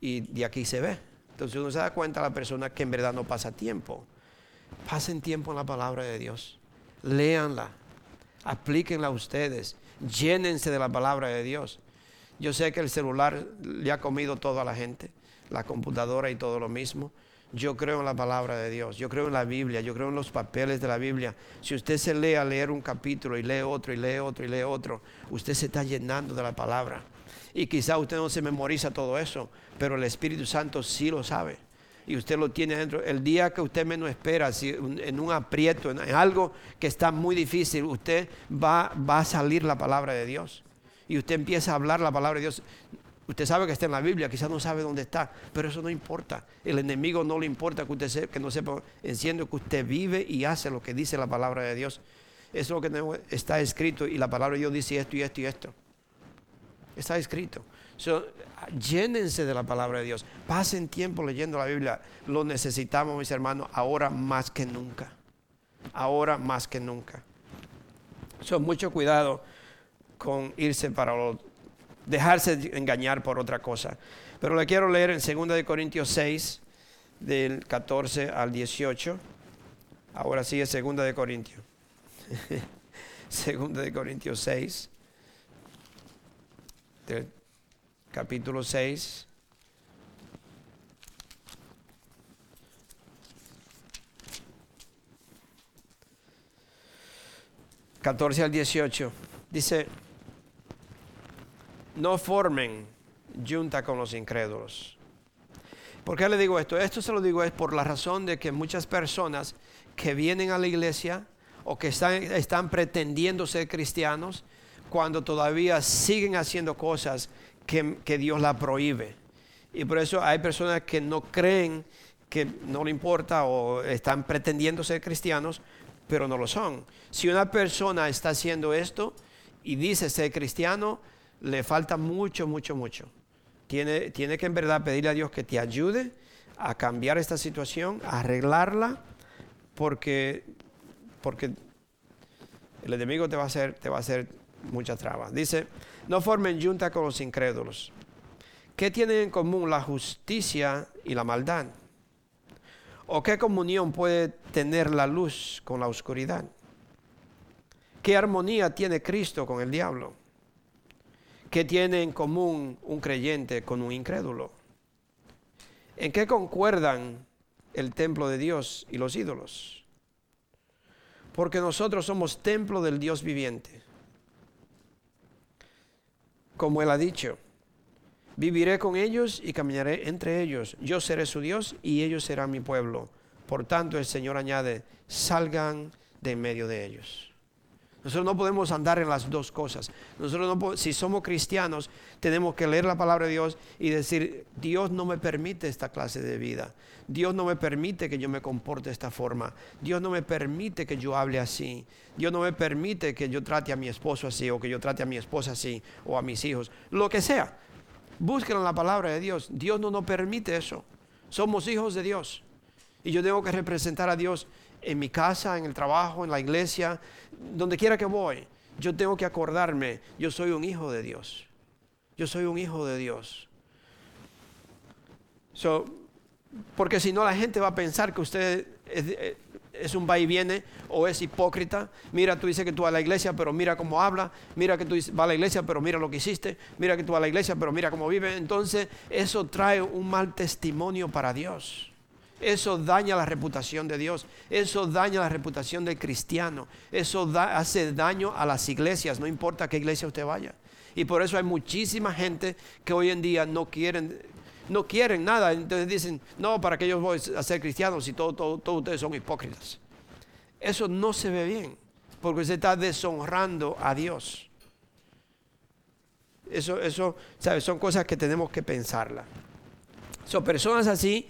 Y de aquí se ve. Entonces uno se da cuenta a la persona que en verdad no pasa tiempo. Pasen tiempo en la palabra de Dios. Léanla. Aplíquenla ustedes. Llénense de la palabra de Dios. Yo sé que el celular le ha comido todo a la gente, la computadora y todo lo mismo. Yo creo en la palabra de Dios, yo creo en la Biblia, yo creo en los papeles de la Biblia. Si usted se lee a leer un capítulo y lee otro y lee otro y lee otro, usted se está llenando de la palabra. Y quizá usted no se memoriza todo eso, pero el Espíritu Santo sí lo sabe. Y usted lo tiene dentro. El día que usted menos espera, si en un aprieto, en algo que está muy difícil, usted va, va a salir la palabra de Dios. y usted empieza a hablar la palabra de Dios, usted sabe que está en la Biblia, quizás no sabe dónde está, pero eso no importa. El enemigo no le importa que usted que no sepa, enciende que usted vive y hace lo que dice la palabra de Dios. Eso es lo que está escrito y la palabra de Dios dice esto y esto y esto. Está escrito. llénense de la palabra de Dios. Pasen tiempo leyendo la Biblia. Lo necesitamos, mis hermanos, ahora más que nunca. Ahora más que nunca. Son mucho cuidado con irse para dejarse engañar por otra cosa. Pero le quiero leer en 2 de Corintios 6 del 14 al 18. Ahora sigue 2 de Corintios. 2 de Corintios 6 del capítulo 6 14 al 18. Dice, no formen junta con los incrédulos. ¿Por qué le digo esto? Esto se lo digo es por la razón de que muchas personas que vienen a la iglesia o que están, están pretendiendo ser cristianos, cuando todavía siguen haciendo cosas que, que Dios la prohíbe. Y por eso hay personas que no creen que no le importa o están pretendiendo ser cristianos pero no lo son. Si una persona está haciendo esto y dice ser cristiano, le falta mucho, mucho, mucho. Tiene, tiene que en verdad pedirle a Dios que te ayude a cambiar esta situación, a arreglarla, porque, porque el enemigo te va a hacer, te va a hacer. Dice, no formen junta con los incrédulos. ¿Qué tienen en común la justicia y la maldad? ¿O qué comunión puede tener la luz con la oscuridad? ¿Qué armonía tiene Cristo con el diablo? ¿Qué tiene en común un creyente con un incrédulo? ¿En qué concuerdan el templo de Dios y los ídolos? Porque nosotros somos templo del Dios viviente. Como Él ha dicho, Viviré con ellos y caminaré entre ellos. Yo seré su Dios y ellos serán mi pueblo. Por tanto, el Señor añade, salgan de en medio de ellos. Nosotros no podemos andar en las dos cosas. Nosotros no si somos cristianos, tenemos que leer la palabra de Dios y decir, Dios no me permite esta clase de vida. Dios no me permite que yo me comporte de esta forma. Dios no me permite que yo hable así. Dios no me permite que yo trate a mi esposo así o que yo trate a mi esposa así o a mis hijos. Lo que sea. Busquen en la palabra de Dios. Dios no nos permite eso. Somos hijos de Dios. Y yo tengo que representar a Dios en mi casa, en el trabajo, en la iglesia, donde quiera que voy. Yo tengo que acordarme, yo soy un hijo de Dios. Yo soy un hijo de Dios. porque si no la gente va a pensar que usted es, es un va y viene o es hipócrita. Mira, tú dices que tú vas a la iglesia, pero mira cómo habla. Mira que tú vas a la iglesia, pero mira lo que hiciste. Mira que tú vas a la iglesia, pero mira cómo vive. Entonces, eso trae un mal testimonio para Dios. Eso daña la reputación de Dios. Eso daña la reputación del cristiano. Eso hace daño a las iglesias, no importa qué iglesia usted vaya. Y por eso hay muchísima gente que hoy en día no quieren no quieren nada. Entonces dicen, no, para que yo voy a ser cristiano si todos todo, ustedes son hipócritas. Eso no se ve bien, porque usted está deshonrando a Dios. Eso, eso, ¿sabes? Son cosas que tenemos que pensarla. Son personas así,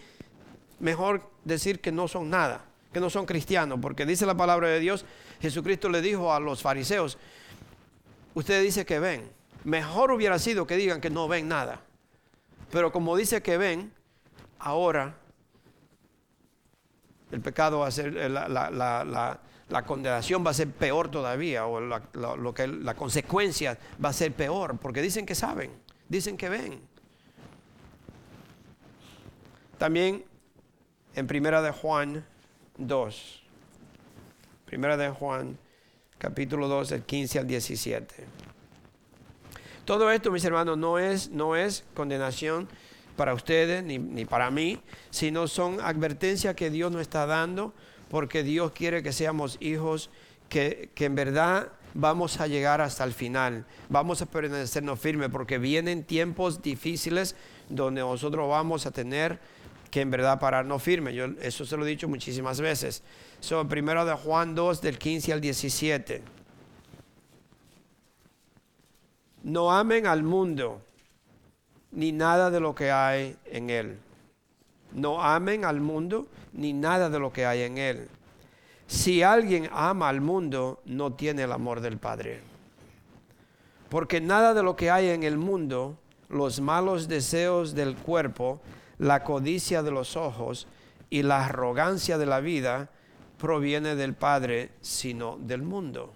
mejor decir que no son nada, que no son cristianos, porque dice la palabra de Dios, Jesucristo le dijo a los fariseos, ustedes dicen que ven, mejor hubiera sido que digan que no ven nada. Pero como dice que ven, ahora el pecado va a ser, la, condenación va a ser peor todavía, o lo que, la consecuencia va a ser peor, porque dicen que saben, dicen que ven. También en Primera de Juan 2, Primera de Juan, capítulo 2, del 15 al 17. Todo esto, mis hermanos, no es, no es condenación para ustedes ni, para mí, sino son advertencias que Dios nos está dando porque Dios quiere que seamos hijos que, que en verdad vamos a llegar hasta el final, vamos a permanecernos firmes porque vienen tiempos difíciles donde nosotros vamos a tener que en verdad pararnos firmes. Yo eso se lo he dicho muchísimas veces. So, primero de Juan 2 del 15 al 17. No amen al mundo ni nada de lo que hay en él. No amen al mundo ni nada de lo que hay en él. Si alguien ama al mundo, no tiene el amor del Padre. Porque nada de lo que hay en el mundo, los malos deseos del cuerpo, la codicia de los ojos y la arrogancia de la vida, proviene del Padre, sino del mundo.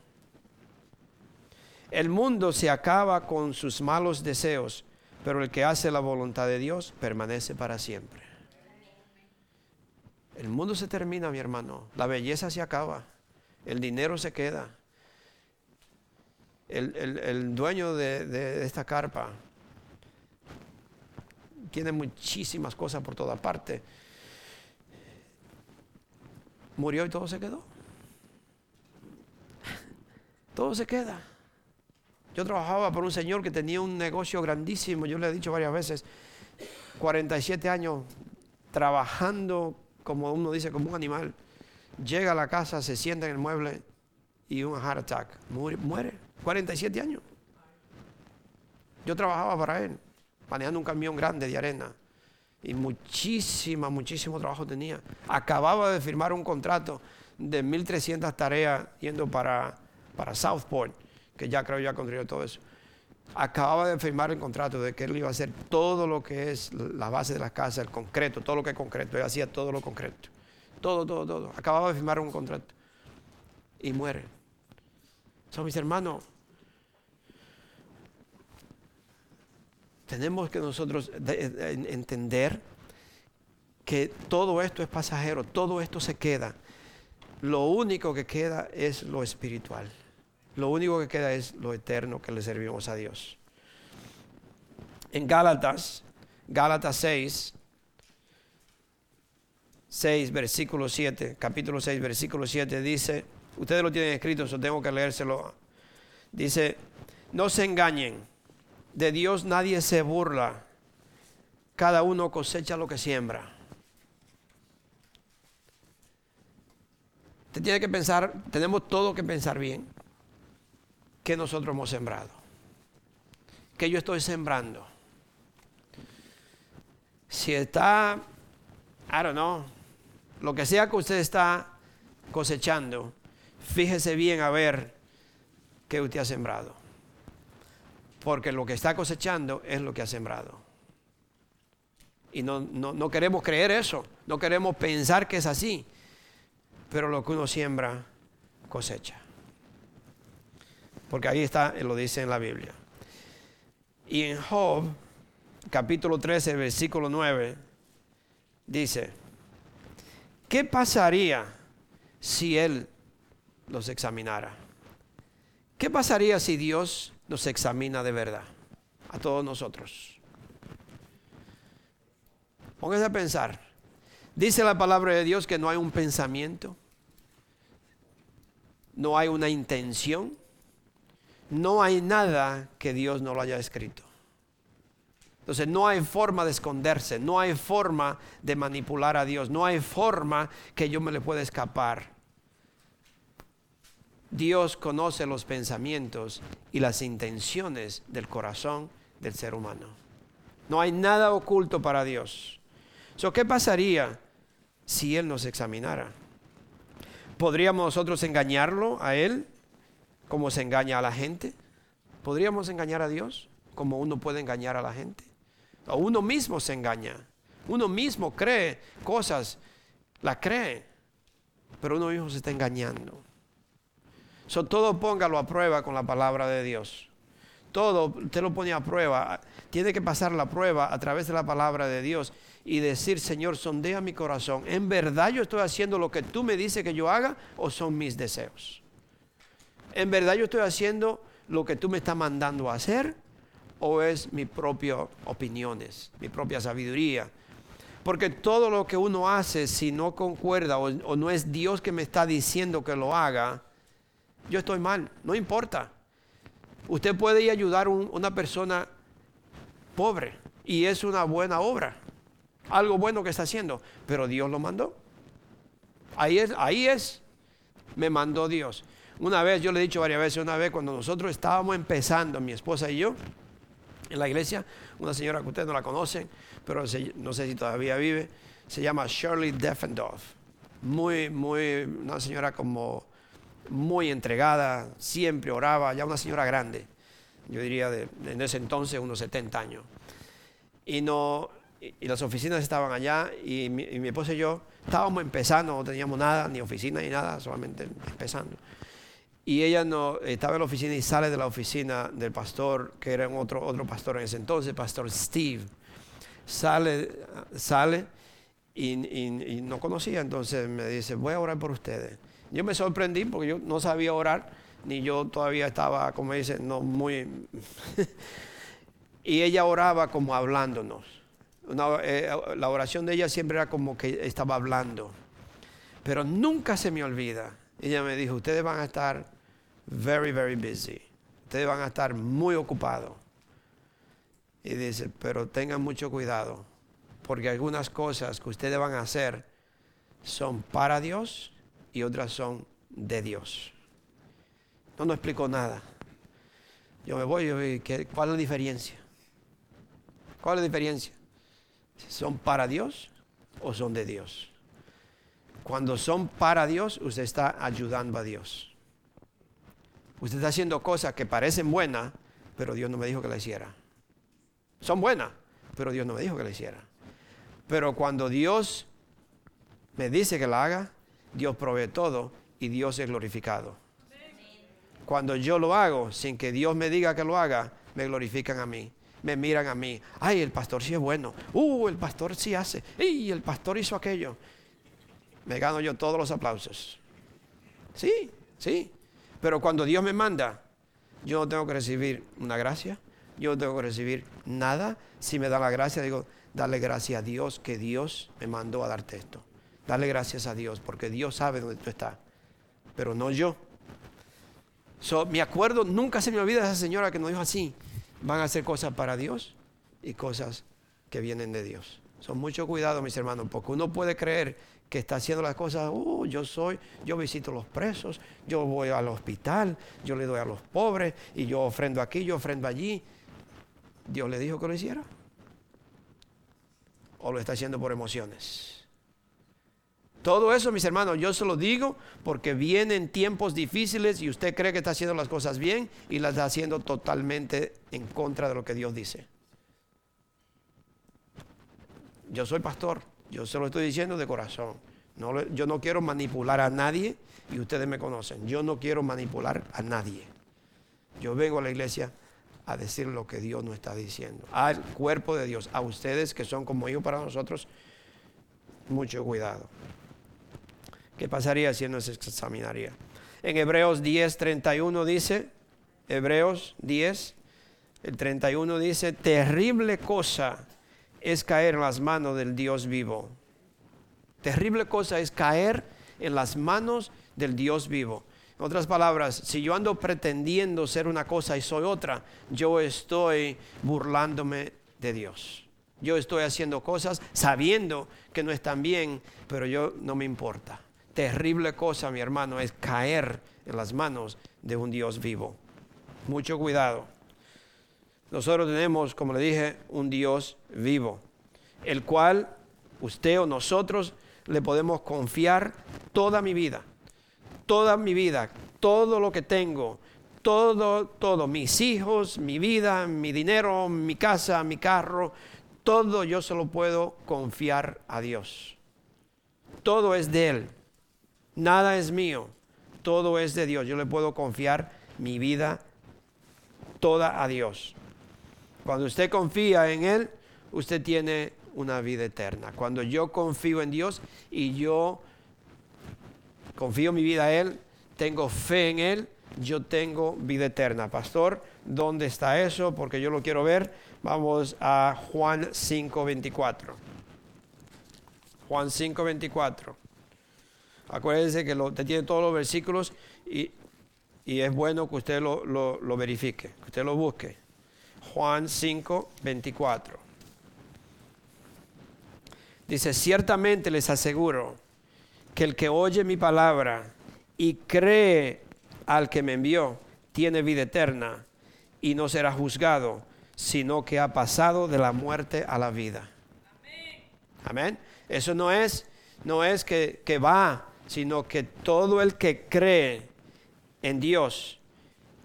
El mundo se acaba con sus malos deseos, pero el que hace la voluntad de Dios permanece para siempre. El mundo se termina, mi hermano. La belleza se acaba. El dinero se queda. El, dueño de, esta carpa tiene muchísimas cosas por toda parte. Murió y todo se quedó. Todo se queda. Yo trabajaba por un señor que tenía un negocio grandísimo, yo le he dicho varias veces, 47 años trabajando como uno dice, como un animal. Llega a la casa, se sienta en el mueble y un heart attack. Muere, 47 años. Yo trabajaba para él, manejando un camión grande de arena. Y muchísima, muchísimo trabajo tenía. Acababa de firmar un contrato de 1.300 tareas yendo para, para Southport que ya creo ya construyó todo eso. Acababa de firmar el contrato de que él iba a hacer todo lo que es la base de la casa, el concreto, todo lo que es concreto. Él hacía todo lo concreto. Todo, todo, todo. Acababa de firmar un contrato. Y muere. Son mis hermanos. Tenemos que nosotros entender que todo esto es pasajero, todo esto se queda. Lo único que queda es lo espiritual. Lo único que queda es lo eterno que le servimos a Dios. En Gálatas, Gálatas 6, 6, versículo 7, capítulo 6, versículo 7, dice, ustedes lo tienen escrito, eso tengo que leérselo. Dice, no se engañen, de Dios nadie se burla, cada uno cosecha lo que siembra. Usted tiene que pensar, tenemos todo que pensar bien que nosotros hemos sembrado. Que yo estoy sembrando. Si está, I don't know, lo que sea que usted está cosechando, fíjese bien a ver qué usted ha sembrado. Porque lo que está cosechando es lo que ha sembrado. Y no, no, no queremos creer eso, no queremos pensar que es así. Pero lo que uno siembra, cosecha. Porque ahí está, lo dice en la Biblia. Y en Job, capítulo 13, versículo 9, dice, ¿qué pasaría si Él los examinara? ¿Qué pasaría si Dios nos examina de verdad? A todos nosotros. Pónganse a pensar. Dice la palabra de Dios que no hay un pensamiento, no hay una intención, no hay nada que Dios no lo haya escrito. Entonces no hay forma de esconderse, no hay forma de manipular a Dios, no hay forma que yo me le pueda escapar. Dios conoce los pensamientos y las intenciones del corazón del ser humano. No hay nada oculto para Dios. ¿Qué pasaría si Él nos examinara? ¿Podríamos nosotros engañarlo a Él? ¿Cómo se engaña a la gente? ¿Podríamos engañar a Dios como uno puede engañar a la gente? O uno mismo se engaña. Uno mismo cree cosas, la cree, pero uno mismo se está engañando. So, todo póngalo a prueba con la palabra de Dios. Todo usted lo pone a prueba. Tiene que pasar la prueba a través de la palabra de Dios y decir, Señor, sondea mi corazón. ¿En verdad yo estoy haciendo lo que tú me dices que yo haga o son mis deseos? ¿en verdad yo estoy haciendo lo que tú me estás mandando a hacer? ¿O es mi propia opiniones, mi propia sabiduría? Porque todo lo que uno hace, si no concuerda o, no es Dios que me está diciendo que lo haga, yo estoy mal, no importa. Usted puede ir a ayudar a una persona pobre y es una buena obra, algo bueno que está haciendo, pero Dios lo mandó. Ahí es, ahí es, me mandó Dios. Una vez, yo le he dicho varias veces, una vez cuando nosotros estábamos empezando, mi esposa y yo, en la iglesia, una señora que ustedes no la conocen, pero no sé si todavía vive, se llama Shirley Deffendorf. Muy, muy, una señora como muy entregada, siempre oraba, ya una señora grande, yo diría de, en ese entonces unos 70 años. Y, no, y, las oficinas estaban allá y mi, y esposa y yo estábamos empezando, no teníamos nada, ni oficina ni nada, solamente empezando. Y ella no estaba en la oficina y sale de la oficina del pastor, que era otro, otro pastor en ese entonces, pastor Steve. Sale, sale y, no conocía, entonces me dice, voy a orar por ustedes. Yo me sorprendí porque yo no sabía orar, ni yo todavía estaba, como dice, no muy... y ella oraba como hablándonos. Eh, la oración de ella siempre era como que estaba hablando. Pero nunca se me olvida. Ella me dijo, ustedes van a estar very, very busy. Ustedes van a estar muy ocupados. Y dice, pero tengan mucho cuidado, porque algunas cosas que ustedes van a hacer son para Dios y otras son de Dios. No nos explicó nada. Yo me voy, y ¿cuál es la diferencia? ¿Cuál es la diferencia? ¿Son para Dios o son de Dios? Cuando son para Dios, usted está ayudando a Dios. Usted está haciendo cosas que parecen buenas, pero Dios no me dijo que la hiciera. Son buenas, pero Dios no me dijo que la hiciera. Pero cuando Dios me dice que la haga, Dios provee todo y Dios es glorificado. Cuando yo lo hago sin que Dios me diga que lo haga, me glorifican a mí. Me miran a mí. Ay, el pastor sí es bueno. Uh, el pastor sí hace. Y el pastor hizo aquello. Me gano yo todos los aplausos. Sí, sí. Pero cuando Dios me manda, yo no tengo que recibir una gracia, yo no tengo que recibir nada. Si me da la gracia, digo, dale gracias a Dios que Dios me mandó a darte esto. Dale gracias a Dios porque Dios sabe dónde tú estás, pero no yo. So, me acuerdo, nunca se me olvida esa señora que nos dijo así, van a hacer cosas para Dios y cosas que vienen de Dios. Son mucho cuidado, mis hermanos, porque uno puede creer que está haciendo las cosas, uh, yo soy, yo visito los presos, yo voy al hospital, yo le doy a los pobres y yo ofrendo aquí, yo ofrendo allí. Dios le dijo que lo hiciera. O lo está haciendo por emociones. Todo eso, mis hermanos, yo se lo digo porque vienen tiempos difíciles y usted cree que está haciendo las cosas bien y las está haciendo totalmente en contra de lo que Dios dice. Yo soy pastor, yo se lo estoy diciendo de corazón. Yo no quiero manipular a nadie y ustedes me conocen. Yo no quiero manipular a nadie. Yo vengo a la iglesia a decir lo que Dios nos está diciendo. Al cuerpo de Dios, a ustedes que son como hijos para nosotros, mucho cuidado. ¿Qué pasaría si nos examinaría? En Hebreos 10, 31 dice, Hebreos 10, el 31 dice, terrible cosa es caer en las manos del Dios vivo. Terrible cosa es caer en las manos del Dios vivo. En otras palabras, si yo ando pretendiendo ser una cosa y soy otra, yo estoy burlándome de Dios. Yo estoy haciendo cosas sabiendo que no están bien, pero yo no me importa. Terrible cosa, mi hermano, es caer en las manos de un Dios vivo. Mucho cuidado. Nosotros tenemos, como le dije, un Dios vivo, el cual usted o nosotros le podemos confiar toda mi vida, toda mi vida, todo lo que tengo, todo, todo, mis hijos, mi vida, mi dinero, mi casa, mi carro, todo yo se lo puedo confiar a Dios. Todo es de Él, nada es mío, todo es de Dios. Yo le puedo confiar mi vida toda a Dios. Cuando usted confía en Él, usted tiene una vida eterna. Cuando yo confío en Dios y yo confío mi vida a Él, tengo fe en Él, yo tengo vida eterna. Pastor, ¿dónde está eso? Porque yo lo quiero ver. Vamos a Juan 5:24. Juan 5:24. Acuérdense que lo, usted tiene todos los versículos y, es bueno que usted lo, lo verifique, que usted lo busque. Juan 5, 24. Dice, ciertamente les aseguro que el que oye mi palabra y cree al que me envió tiene vida eterna y no será juzgado, sino que ha pasado de la muerte a la vida. Amén. Eso no es, no es que, que va, sino que todo el que cree en Dios,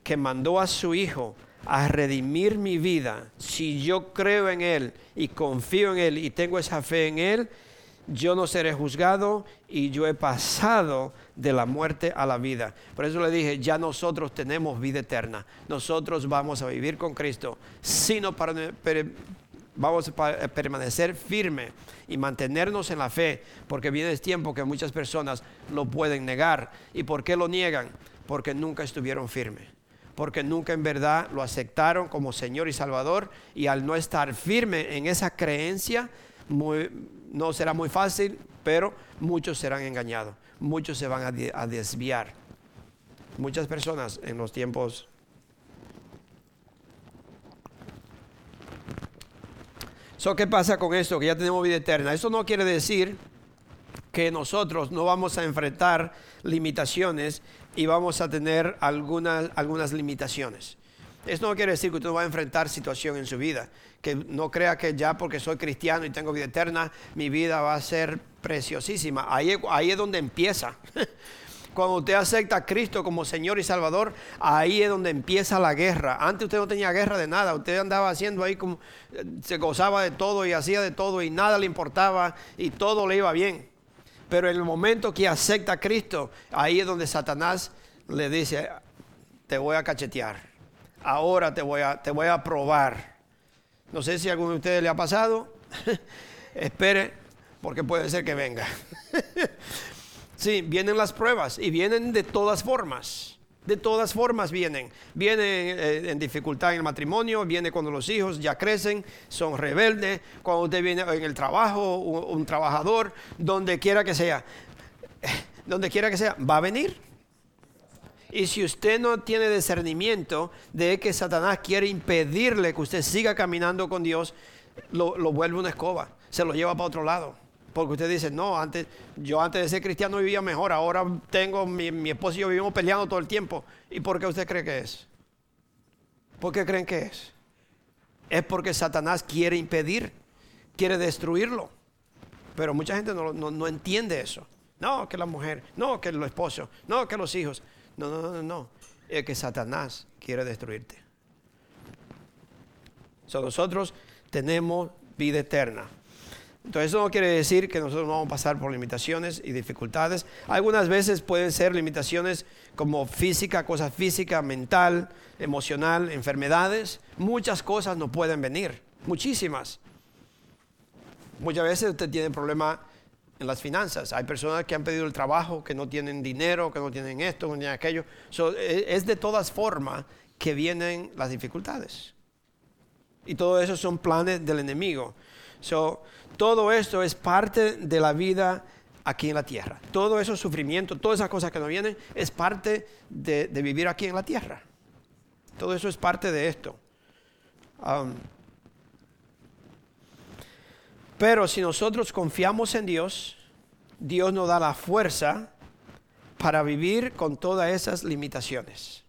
que mandó a su Hijo a redimir mi vida, si yo creo en Él y confío en Él y tengo esa fe en Él, yo no seré juzgado y yo he pasado de la muerte a la vida. Por eso le dije, ya nosotros tenemos vida eterna. Nosotros vamos a vivir con Cristo, sino para, vamos a permanecer firme y mantenernos en la fe, porque viene el tiempo que muchas personas lo pueden negar. ¿Y por qué lo niegan? Porque nunca estuvieron firmes porque nunca en verdad lo aceptaron como Señor y Salvador y al no estar firme en esa creencia, no será muy fácil, pero muchos serán engañados, muchos se van a, desviar. Muchas personas en los tiempos ¿Qué pasa con esto? Que ya tenemos vida eterna. Eso no quiere decir que nosotros no vamos a enfrentar limitaciones y vamos a tener algunas, algunas limitaciones. Eso no quiere decir que usted va a enfrentar situación en su vida. Que no crea que ya porque soy cristiano y tengo vida eterna, mi vida va a ser preciosísima. Ahí, ahí es donde empieza. Cuando usted acepta a Cristo como Señor y Salvador, ahí es donde empieza la guerra. Antes usted no tenía guerra de nada, usted andaba haciendo ahí como eh, se gozaba de todo y hacía de todo y nada le importaba y todo le iba bien. Pero en el momento que acepta a Cristo, ahí es donde Satanás le dice, te voy a cachetear. Ahora te voy a, te voy a probar. No sé si a alguno de ustedes le ha pasado. Espere, porque puede ser que venga. sí, vienen las pruebas y vienen de todas formas. De todas formas vienen. Vienen eh, en dificultad en el matrimonio, viene cuando los hijos ya crecen, son rebeldes, cuando usted viene en el trabajo, un, trabajador, donde quiera que sea. Donde quiera que sea, va a venir. Y si usted no tiene discernimiento de que Satanás quiere impedirle que usted siga caminando con Dios, lo vuelve una escoba, se lo lleva para otro lado. Porque usted dice, no, antes, yo antes de ser cristiano vivía mejor, ahora tengo, mi, mi esposo y yo vivimos peleando todo el tiempo. ¿Y por qué usted cree que es? ¿Por qué creen que es? Es porque Satanás quiere impedir, quiere destruirlo. Pero mucha gente no, no, entiende eso. No, que la mujer, no, que el esposo, no, que los hijos. No, no, no, no. Es que Satanás quiere destruirte. nosotros tenemos vida eterna. Entonces eso no quiere decir que nosotros no vamos a pasar por limitaciones y dificultades. Algunas veces pueden ser limitaciones como física, cosas física, mental, emocional, enfermedades. Muchas cosas no pueden venir, muchísimas. Muchas veces usted tiene problemas en las finanzas. Hay personas que han pedido el trabajo, que no tienen dinero, que no tienen esto, que no tienen aquello. E, es de todas formas que vienen las dificultades. Y todo eso son planes del enemigo. So, todo esto es parte de la vida aquí en la tierra. Todo eso sufrimiento, todas esas cosas que nos vienen, es parte de, vivir aquí en la tierra. Todo eso es parte de esto. Pero si nosotros confiamos en Dios, Dios nos da la fuerza para vivir con todas esas limitaciones.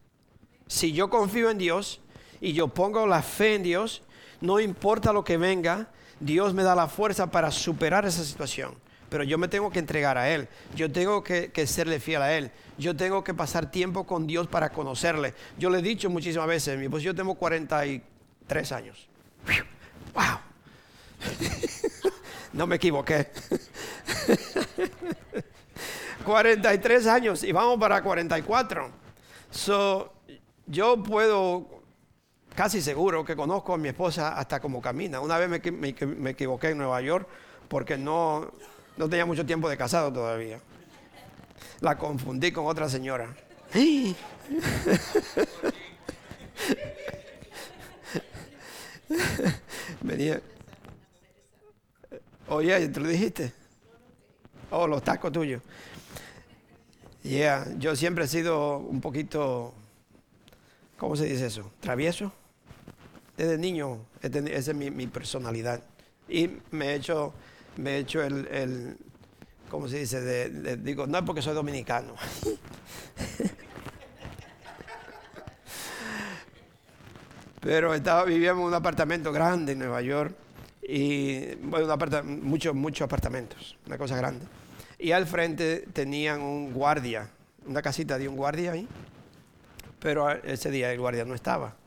Si yo confío en Dios y yo pongo la fe en Dios, no importa lo que venga, Dios me da la fuerza para superar esa situación. Pero yo me tengo que entregar a Él. Yo tengo que, serle fiel a Él. Yo tengo que pasar tiempo con Dios para conocerle. Yo le he dicho muchísimas veces, mi pues yo tengo 43 años. ¡Wow! no me equivoqué. 43 años y vamos para 44. So, yo puedo casi seguro que conozco a mi esposa hasta como camina. Una vez me, equivoqué en Nueva York porque no, no tenía mucho tiempo de casado todavía. La confundí con otra señora. Venía. Oye, ¿te lo dijiste? Oh, los tacos tuyos. Yeah, yo siempre he sido un poquito, ¿cómo se dice eso? ¿Travieso? desde niño, esa es mi, personalidad. Y me he hecho, me he hecho el, ¿cómo se dice? Digo, no es porque soy dominicano. Pero estaba, vivíamos en un apartamento grande en Nueva York y bueno, muchos, muchos apartamentos, una cosa grande. Y al frente tenían un guardia, una casita de un guardia ahí, pero ese día el guardia no estaba.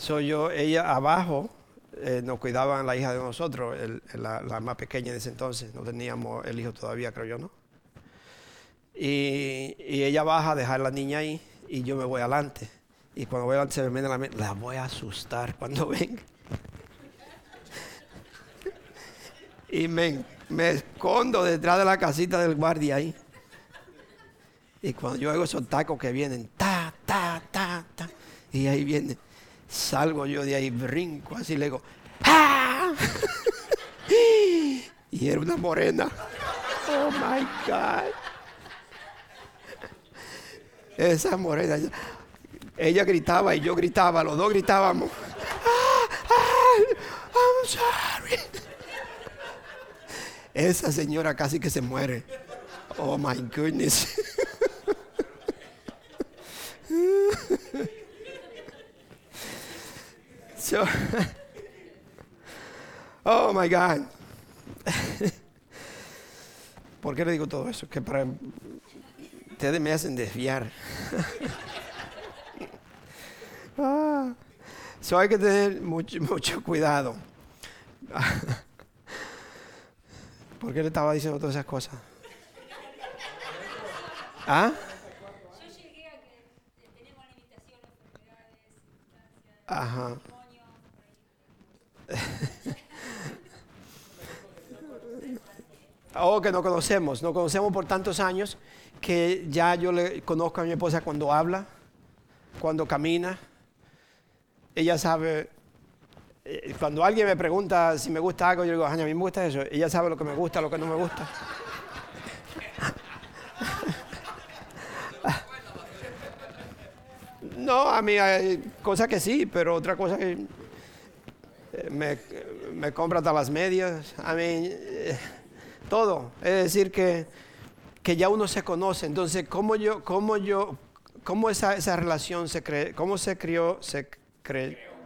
Soy yo, ella abajo eh, nos cuidaban la hija de nosotros, la, más pequeña en ese entonces, no teníamos el hijo todavía, creo yo, ¿no? Y, ella baja a dejar a la niña ahí y yo me voy adelante. Y cuando voy adelante se me viene la mente, la voy a asustar cuando venga. y me, me escondo detrás de la casita del guardia ahí. Y cuando yo hago esos tacos que vienen, ta, ta, ta, ta, y ahí viene, salgo yo de ahí, brinco así, le digo, ¡ah! y era una morena. Oh my God. Esa morena, ella gritaba y yo gritaba, los dos gritábamos. Ah, ah, I'm sorry. Esa señora casi que se muere. Oh my goodness. oh my God. ¿Por qué le digo todo eso? Que para ustedes me hacen desviar. ah, so hay que tener mucho, mucho cuidado. ¿Por qué le estaba diciendo todas esas cosas? ¿Ah? Que no conocemos, no conocemos por tantos años que ya yo le conozco a mi esposa cuando habla, cuando camina. Ella sabe, eh, cuando alguien me pregunta si me gusta algo, yo digo, a mí me gusta eso. Ella sabe lo que me gusta, lo que no me gusta. No, a mí hay cosas que sí, pero otra cosa que eh, me, me compra hasta las medias. A mí, eh, todo. Es decir, que, que ya uno se conoce. Entonces, ¿cómo yo, cómo yo, cómo esa, esa relación se creó, cómo se creó, se,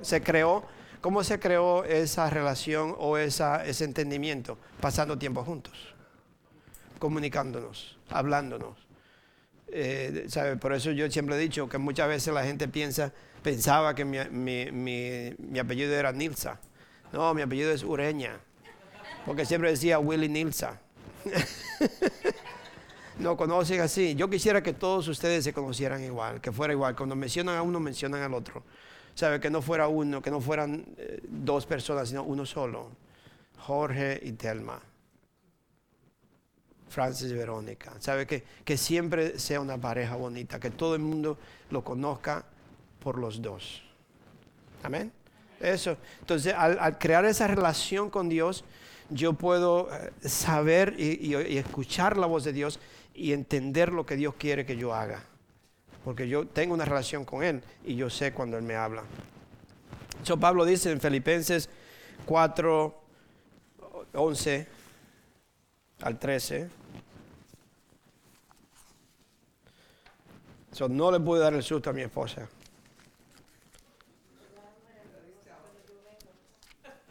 se creó, cómo se creó esa relación o esa, ese entendimiento? Pasando tiempo juntos, comunicándonos, hablándonos. Eh, Por eso yo siempre he dicho que muchas veces la gente piensa, pensaba que mi, mi, apellido era Nilsa. No, mi apellido es Ureña. Porque siempre decía Willy Nilsa. no conocen así. Yo quisiera que todos ustedes se conocieran igual, que fuera igual. Cuando mencionan a uno, mencionan al otro. ¿Sabe? Que no fuera uno, que no fueran eh, dos personas, sino uno solo. Jorge y Telma. Francis y Verónica. ¿Sabe? Que, que siempre sea una pareja bonita, que todo el mundo lo conozca por los dos. Amén. Eso. Entonces, al, crear esa relación con Dios, yo puedo eh, saber y, escuchar la voz de Dios y entender lo que Dios quiere que yo haga. Porque yo tengo una relación con Él y yo sé cuando Él me habla. Eso Pablo dice en Filipenses 4, 11 al 13. no le pude dar el susto a mi esposa.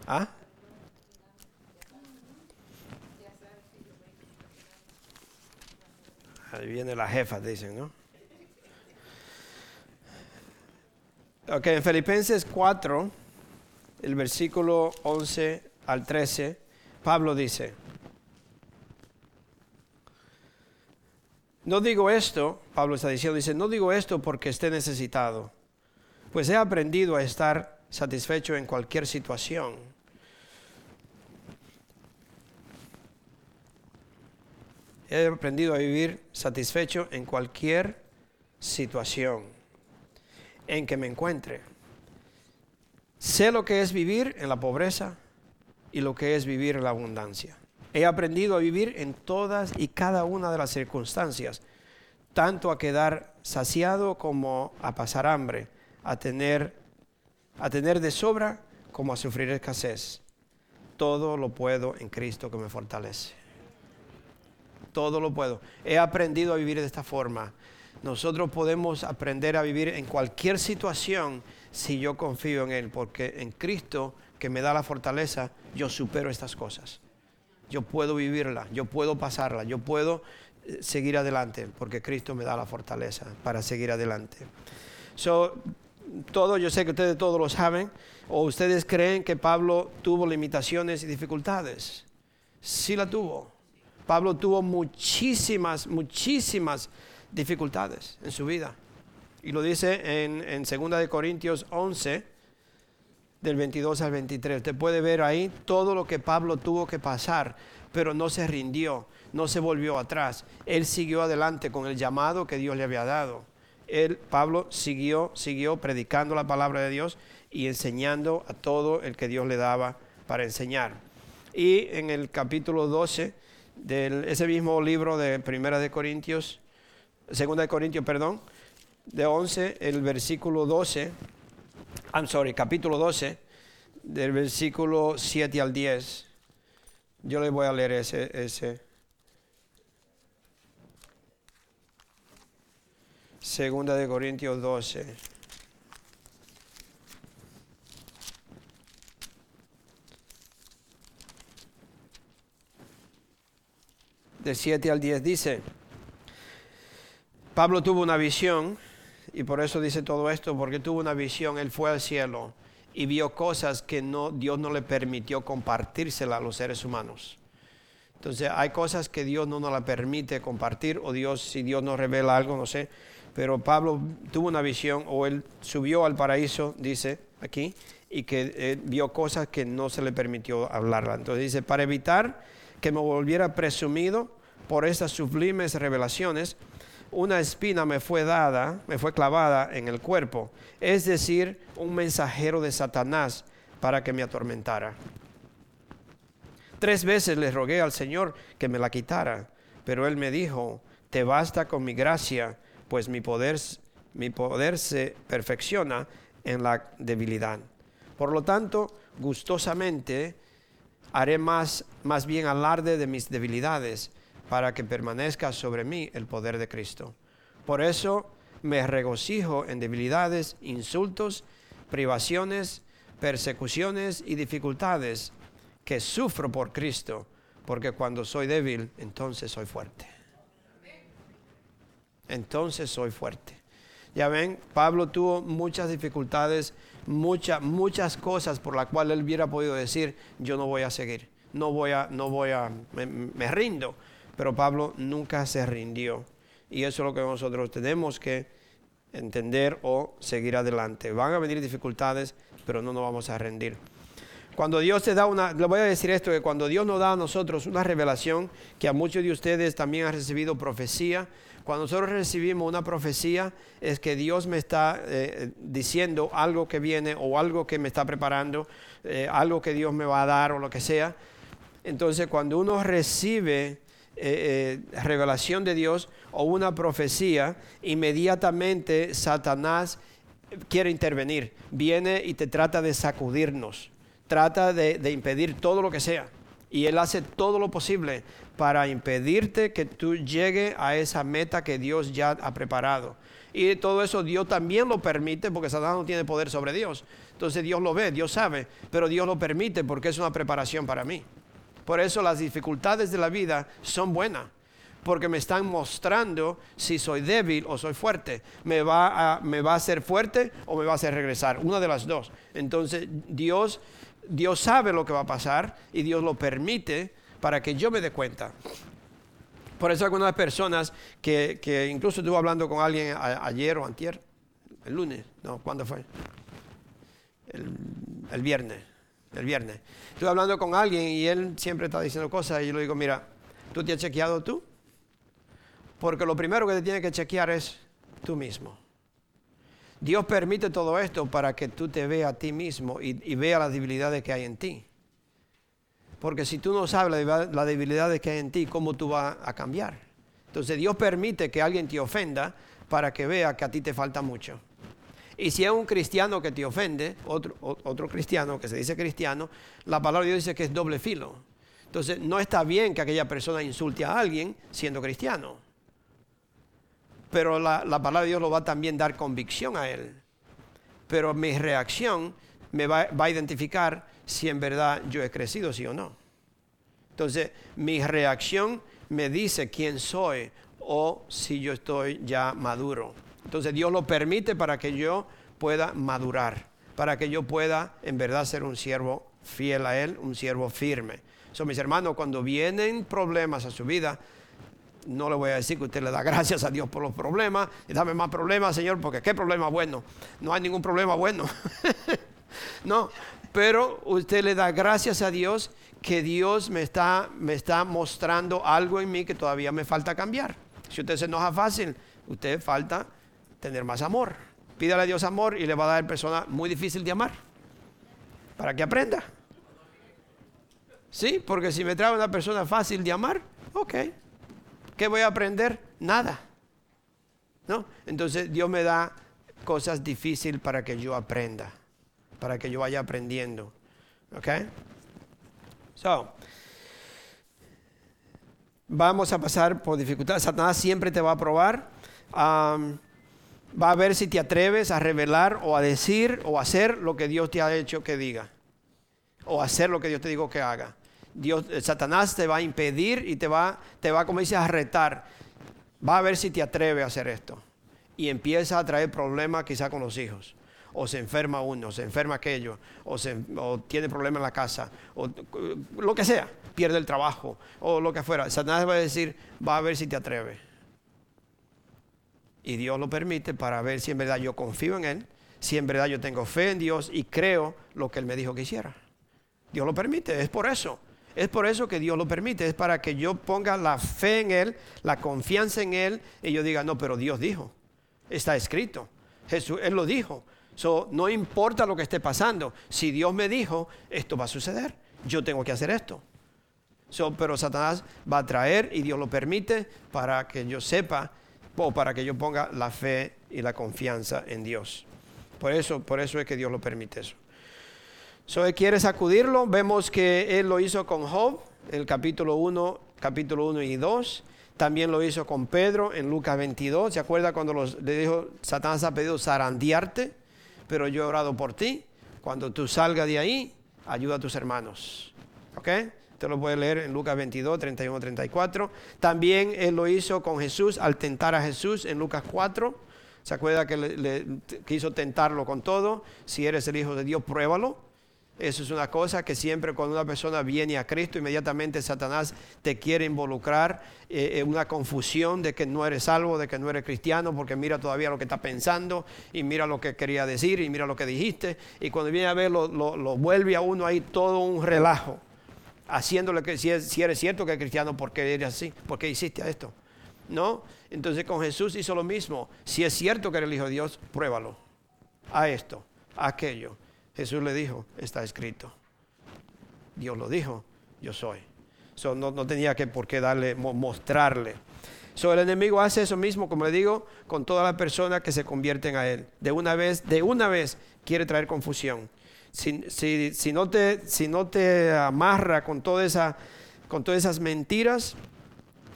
¿Ah? Ahí viene la jefa, dicen, ¿no? Ok, en Filipenses 4, el versículo 11 al 13, Pablo dice, No digo esto, Pablo está diciendo, dice, no digo esto porque esté necesitado, pues he aprendido a estar satisfecho en cualquier situación. He aprendido a vivir satisfecho en cualquier situación en que me encuentre. Sé lo que es vivir en la pobreza y lo que es vivir en la abundancia. He aprendido a vivir en todas y cada una de las circunstancias, tanto a quedar saciado como a pasar hambre, a tener, a tener de sobra como a sufrir escasez. Todo lo puedo en Cristo que me fortalece. Todo lo puedo. He aprendido a vivir de esta forma. nosotros podemos aprender a vivir en cualquier situación si yo confío en Él, porque en Cristo que me da la fortaleza, yo supero estas cosas. Yo puedo vivirla, yo puedo pasarla, yo puedo eh, seguir adelante, porque Cristo me da la fortaleza para seguir adelante. So, todo, yo sé que ustedes todos lo saben, o ustedes creen que Pablo tuvo limitaciones y dificultades. Sí la tuvo. Pablo tuvo muchísimas, muchísimas dificultades en su vida. Y lo dice en, en 2 de Corintios 11, del 22 al 23. Usted puede ver ahí todo lo que Pablo tuvo que pasar, pero no se rindió, no se volvió atrás. Él siguió adelante con el llamado que Dios le había dado. Él, Pablo, siguió, siguió predicando la palabra de Dios y enseñando a todo el que Dios le daba para enseñar. Y en el capítulo 12 de ese mismo libro de Primera de Corintios, Segunda de Corintios, perdón, de 11, el versículo 12, I'm sorry, capítulo 12, del versículo 7 al 10. Yo le voy a leer ese, ese. Segunda de Corintios 12. De 7 al 10 dice, Pablo tuvo una visión y por eso dice todo esto, porque tuvo una visión, él fue al cielo y vio cosas que no, Dios no le permitió compartírsela a los seres humanos. Entonces hay cosas que Dios no nos la permite compartir o Dios, si Dios nos revela algo, no sé. Pero Pablo tuvo una visión o él subió al paraíso, dice aquí, y que eh, vio cosas que no se le permitió hablarla. Entonces dice, para evitar que me volviera presumido por estas sublimes revelaciones, una espina me fue dada, me fue clavada en el cuerpo, es decir, un mensajero de Satanás para que me atormentara. Tres veces le rogué al Señor que me la quitara, pero él me dijo, te basta con mi gracia, pues mi poder, mi poder se perfecciona en la debilidad. Por lo tanto, gustosamente haré más, más bien alarde de mis debilidades para que permanezca sobre mí el poder de Cristo. Por eso me regocijo en debilidades, insultos, privaciones, persecuciones y dificultades que sufro por Cristo, porque cuando soy débil, entonces soy fuerte. Entonces soy fuerte. Ya ven, Pablo tuvo muchas dificultades, muchas, muchas cosas por las cuales él hubiera podido decir, yo no voy a seguir, no voy a, no voy a, me rindo pero Pablo nunca se rindió. Y eso es lo que nosotros tenemos que entender o seguir adelante. Van a venir dificultades, pero no nos vamos a rendir. Cuando Dios te da una, le voy a decir esto, que cuando Dios nos da a nosotros una revelación, que a muchos de ustedes también han recibido profecía, cuando nosotros recibimos una profecía es que Dios me está eh, diciendo algo que viene o algo que me está preparando, eh, algo que Dios me va a dar o lo que sea. Entonces cuando uno recibe eh, revelación de Dios o una profecía, inmediatamente Satanás quiere intervenir. Viene y te trata de sacudirnos, trata de, impedir todo lo que sea. Y Él hace todo lo posible para impedirte que tú llegue a esa meta que Dios ya ha preparado. Y todo eso Dios también lo permite porque Satanás no tiene poder sobre Dios. Entonces Dios lo ve, Dios sabe, pero Dios lo permite porque es una preparación para mí. Por eso las dificultades de la vida son buenas, porque me están mostrando si soy débil o soy fuerte. ¿Me va a, me va a hacer fuerte o me va a hacer regresar? Una de las dos. Entonces Dios, Dios sabe lo que va a pasar y Dios lo permite para que yo me dé cuenta. Por eso algunas personas que, que incluso estuve hablando con alguien ayer o antier, el lunes, no, ¿cuándo fue? el viernes el viernes. Estoy hablando con alguien y él siempre está diciendo cosas y yo le digo, mira, ¿tú te has chequeado tú? Porque lo primero que te tiene que chequear es tú mismo. Dios permite todo esto para que tú te veas a ti mismo y, y veas las debilidades que hay en ti. Porque si tú no sabes las debilidades que hay en ti, ¿cómo tú vas a cambiar? Entonces Dios permite que alguien te ofenda para que vea que a ti te falta mucho. Y si es un cristiano que te ofende, otro, otro cristiano que se dice cristiano, la palabra de Dios dice que es doble filo. Entonces no está bien que aquella persona insulte a alguien siendo cristiano. Pero la, la palabra de Dios lo va a también dar convicción a él. Pero mi reacción me va, va a identificar si en verdad yo he crecido, sí o no. Entonces, mi reacción me dice quién soy o si yo estoy ya maduro. Entonces, Dios lo permite para que yo pueda madurar, para que yo pueda en verdad ser un siervo fiel a Él, un siervo firme. So, mis hermanos, cuando vienen problemas a su vida, no le voy a decir que usted le da gracias a Dios por los problemas y dame más problemas, Señor, porque qué problema bueno. No hay ningún problema bueno. no, pero usted le da gracias a Dios que Dios me está, me está mostrando algo en mí que todavía me falta cambiar. Si usted se enoja fácil, usted falta tener más amor. Pídale a Dios amor y le va a dar persona muy difícil de amar. Para que aprenda. Sí, porque si me trae una persona fácil de amar, ok. ¿Qué voy a aprender? Nada. ¿No? Entonces Dios me da cosas difíciles para que yo aprenda, para que yo vaya aprendiendo. ¿Ok? So, vamos a pasar por dificultades. Satanás siempre te va a probar. Va a ver si te atreves a revelar o a decir o hacer lo que Dios te ha hecho que diga. O hacer lo que Dios te dijo que haga. Dios, eh, Satanás te va a impedir y te va, te va, como dice, a retar. Va a ver si te atreves a hacer esto. Y empieza a traer problemas quizá con los hijos. O se enferma uno, o se enferma aquello, o, se, o tiene problemas en la casa, o lo que sea, pierde el trabajo, o lo que fuera. Satanás va a decir, va a ver si te atreves. Y Dios lo permite para ver si en verdad yo confío en Él, si en verdad yo tengo fe en Dios y creo lo que Él me dijo que hiciera. Dios lo permite, es por eso. Es por eso que Dios lo permite, es para que yo ponga la fe en Él, la confianza en Él y yo diga, no, pero Dios dijo, está escrito, Jesús, Él lo dijo. So, no importa lo que esté pasando, si Dios me dijo, esto va a suceder, yo tengo que hacer esto. So, pero Satanás va a traer y Dios lo permite para que yo sepa o para que yo ponga la fe y la confianza en Dios. Por eso, por eso es que Dios lo permite eso. So, él quiere sacudirlo. Vemos que él lo hizo con Job, el capítulo 1, capítulo 1 y 2. También lo hizo con Pedro en Lucas 22. ¿Se acuerda cuando le dijo, Satanás ha pedido zarandearte, pero yo he orado por ti? Cuando tú salgas de ahí, ayuda a tus hermanos. ¿Ok? Te lo puede leer en Lucas 22, 31, 34. También él lo hizo con Jesús al tentar a Jesús en Lucas 4. ¿Se acuerda que le, quiso tentarlo con todo? Si eres el Hijo de Dios, pruébalo. Eso es una cosa que siempre cuando una persona viene a Cristo, inmediatamente Satanás te quiere involucrar eh, en una confusión de que no eres salvo, de que no eres cristiano, porque mira todavía lo que está pensando y mira lo que quería decir y mira lo que dijiste. Y cuando viene a ver, lo, vuelve a uno ahí todo un relajo, haciéndole que si, si eres cierto que eres cristiano, ¿por qué eres así? ¿Por qué hiciste esto? ¿No? Entonces con Jesús hizo lo mismo. Si es cierto que eres el Hijo de Dios, pruébalo. A esto, a aquello Jesús le dijo, está escrito. Dios lo dijo, yo soy. no, tenía que por qué darle, mostrarle. So, el enemigo hace eso mismo, como le digo, con todas las personas que se convierten a él. De una vez, de una vez quiere traer confusión. Si, si, no, te, si no te amarra con, toda esa, con todas esas mentiras,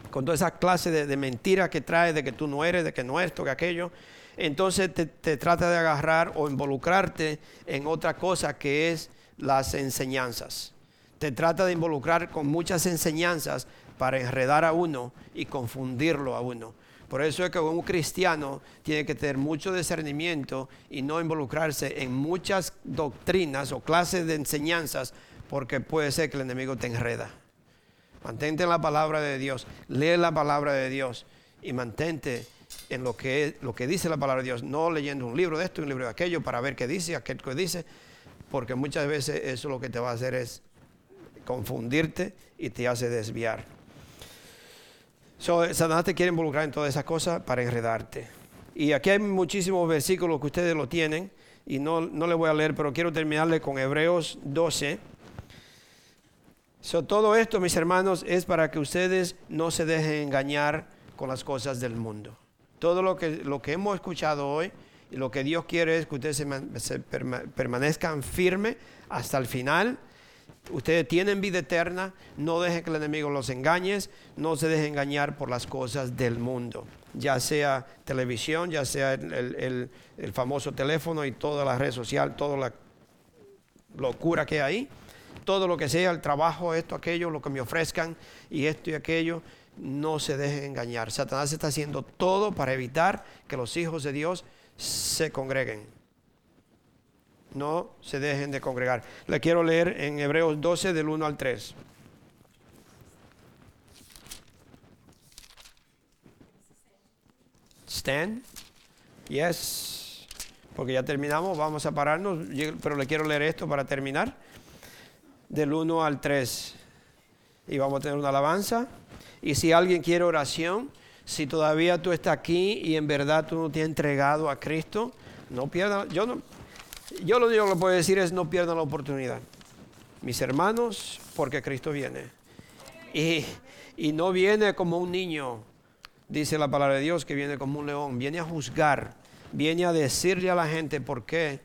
con toda esa clase de, de mentiras que trae de que tú no eres, de que no esto, que aquello, entonces te, trata de agarrar o involucrarte en otra cosa que es las enseñanzas. Te trata de involucrar con muchas enseñanzas para enredar a uno y confundirlo a uno. Por eso es que un cristiano tiene que tener mucho discernimiento y no involucrarse en muchas doctrinas o clases de enseñanzas porque puede ser que el enemigo te enreda. Mantente en la palabra de Dios, lee la palabra de Dios y mantente en lo que, lo que dice la palabra de Dios, no leyendo un libro de esto, un libro de aquello, para ver qué dice, aquel que dice, porque muchas veces eso lo que te va a hacer es confundirte y te hace desviar. So, Satanás te quiere involucrar en todas esas cosas para enredarte. Y aquí hay muchísimos versículos que ustedes lo tienen, y no, no le voy a leer, pero quiero terminarle con Hebreos 12. So, todo esto, mis hermanos, es para que ustedes no se dejen engañar con las cosas del mundo. Todo lo que, lo que hemos escuchado hoy y lo que Dios quiere es que ustedes se, permanezcan firmes hasta el final. Ustedes tienen vida eterna, no dejen que el enemigo los engañe, no se dejen engañar por las cosas del mundo, ya sea televisión, ya sea el, famoso teléfono y toda la red social, toda la locura que hay, todo lo que sea, el trabajo, esto, aquello, lo que me ofrezcan y esto y aquello, no se dejen engañar. Satanás está haciendo todo para evitar que los hijos de Dios se congreguen no se dejen de congregar. Le quiero leer en Hebreos 12 del 1 al 3. Stand. Yes. Porque ya terminamos, vamos a pararnos, pero le quiero leer esto para terminar. Del 1 al 3. Y vamos a tener una alabanza. Y si alguien quiere oración, si todavía tú estás aquí y en verdad tú no te has entregado a Cristo, no pierdas. Yo no, yo lo único que puedo decir es no pierdan la oportunidad. Mis hermanos, porque Cristo viene. Y, y no viene como un niño, dice la palabra de Dios, que viene como un león. Viene a juzgar, viene a decirle a la gente por qué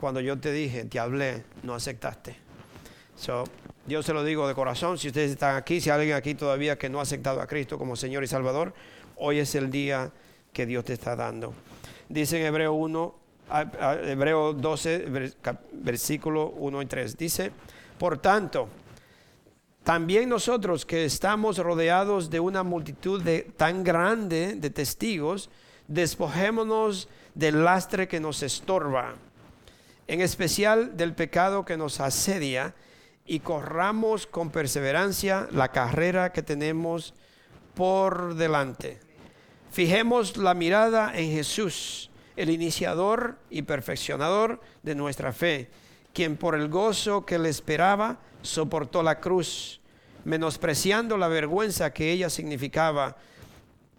cuando yo te dije, te hablé, no aceptaste. So, yo se lo digo de corazón, si ustedes están aquí, si hay alguien aquí todavía que no ha aceptado a Cristo como Señor y Salvador, hoy es el día que Dios te está dando. Dice en Hebreo 1, Hebreo 12, versículo 1 y 3. Dice, por tanto, también nosotros que estamos rodeados de una multitud de, tan grande de testigos, despojémonos del lastre que nos estorba, en especial del pecado que nos asedia, y corramos con perseverancia la carrera que tenemos por delante. Fijemos la mirada en Jesús el iniciador y perfeccionador de nuestra fe, quien por el gozo que le esperaba soportó la cruz, menospreciando la vergüenza que ella significaba,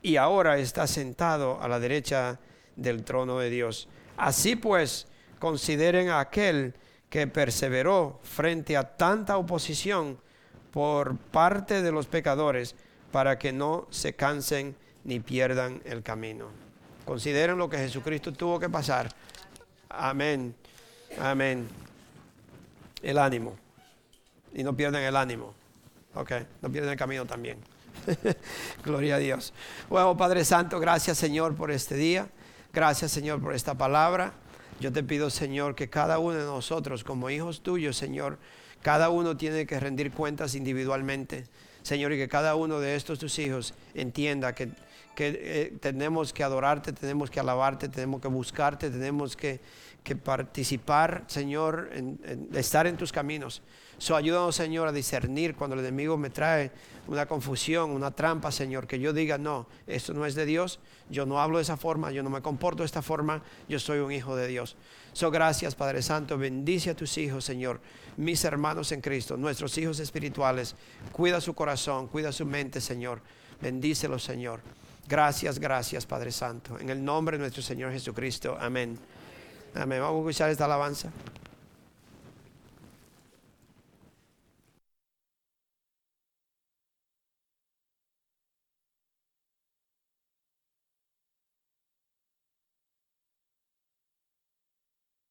y ahora está sentado a la derecha del trono de Dios. Así pues, consideren a aquel que perseveró frente a tanta oposición por parte de los pecadores, para que no se cansen ni pierdan el camino. Consideren lo que Jesucristo tuvo que pasar. Amén. Amén. El ánimo. Y no pierden el ánimo. Ok, no pierden el camino también. Gloria a Dios. Bueno, Padre Santo, gracias Señor por este día. Gracias Señor por esta palabra. Yo te pido Señor que cada uno de nosotros como hijos tuyos, Señor, cada uno tiene que rendir cuentas individualmente. Señor, y que cada uno de estos tus hijos entienda que que eh, tenemos que adorarte, tenemos que alabarte, tenemos que buscarte, tenemos que, participar, Señor, en, estar en tus caminos. So, ayúdanos, Señor, a discernir cuando el enemigo me trae una confusión, una trampa, Señor, que yo diga, no, esto no es de Dios, yo no hablo de esa forma, yo no me comporto de esta forma, yo soy un hijo de Dios. So, gracias, Padre Santo, bendice a tus hijos, Señor, mis hermanos en Cristo, nuestros hijos espirituales, cuida su corazón, cuida su mente, Señor, bendícelos, Señor. Gracias, gracias, Padre Santo. En el nombre de nuestro Señor Jesucristo. Amén. Amén. Vamos a escuchar esta alabanza.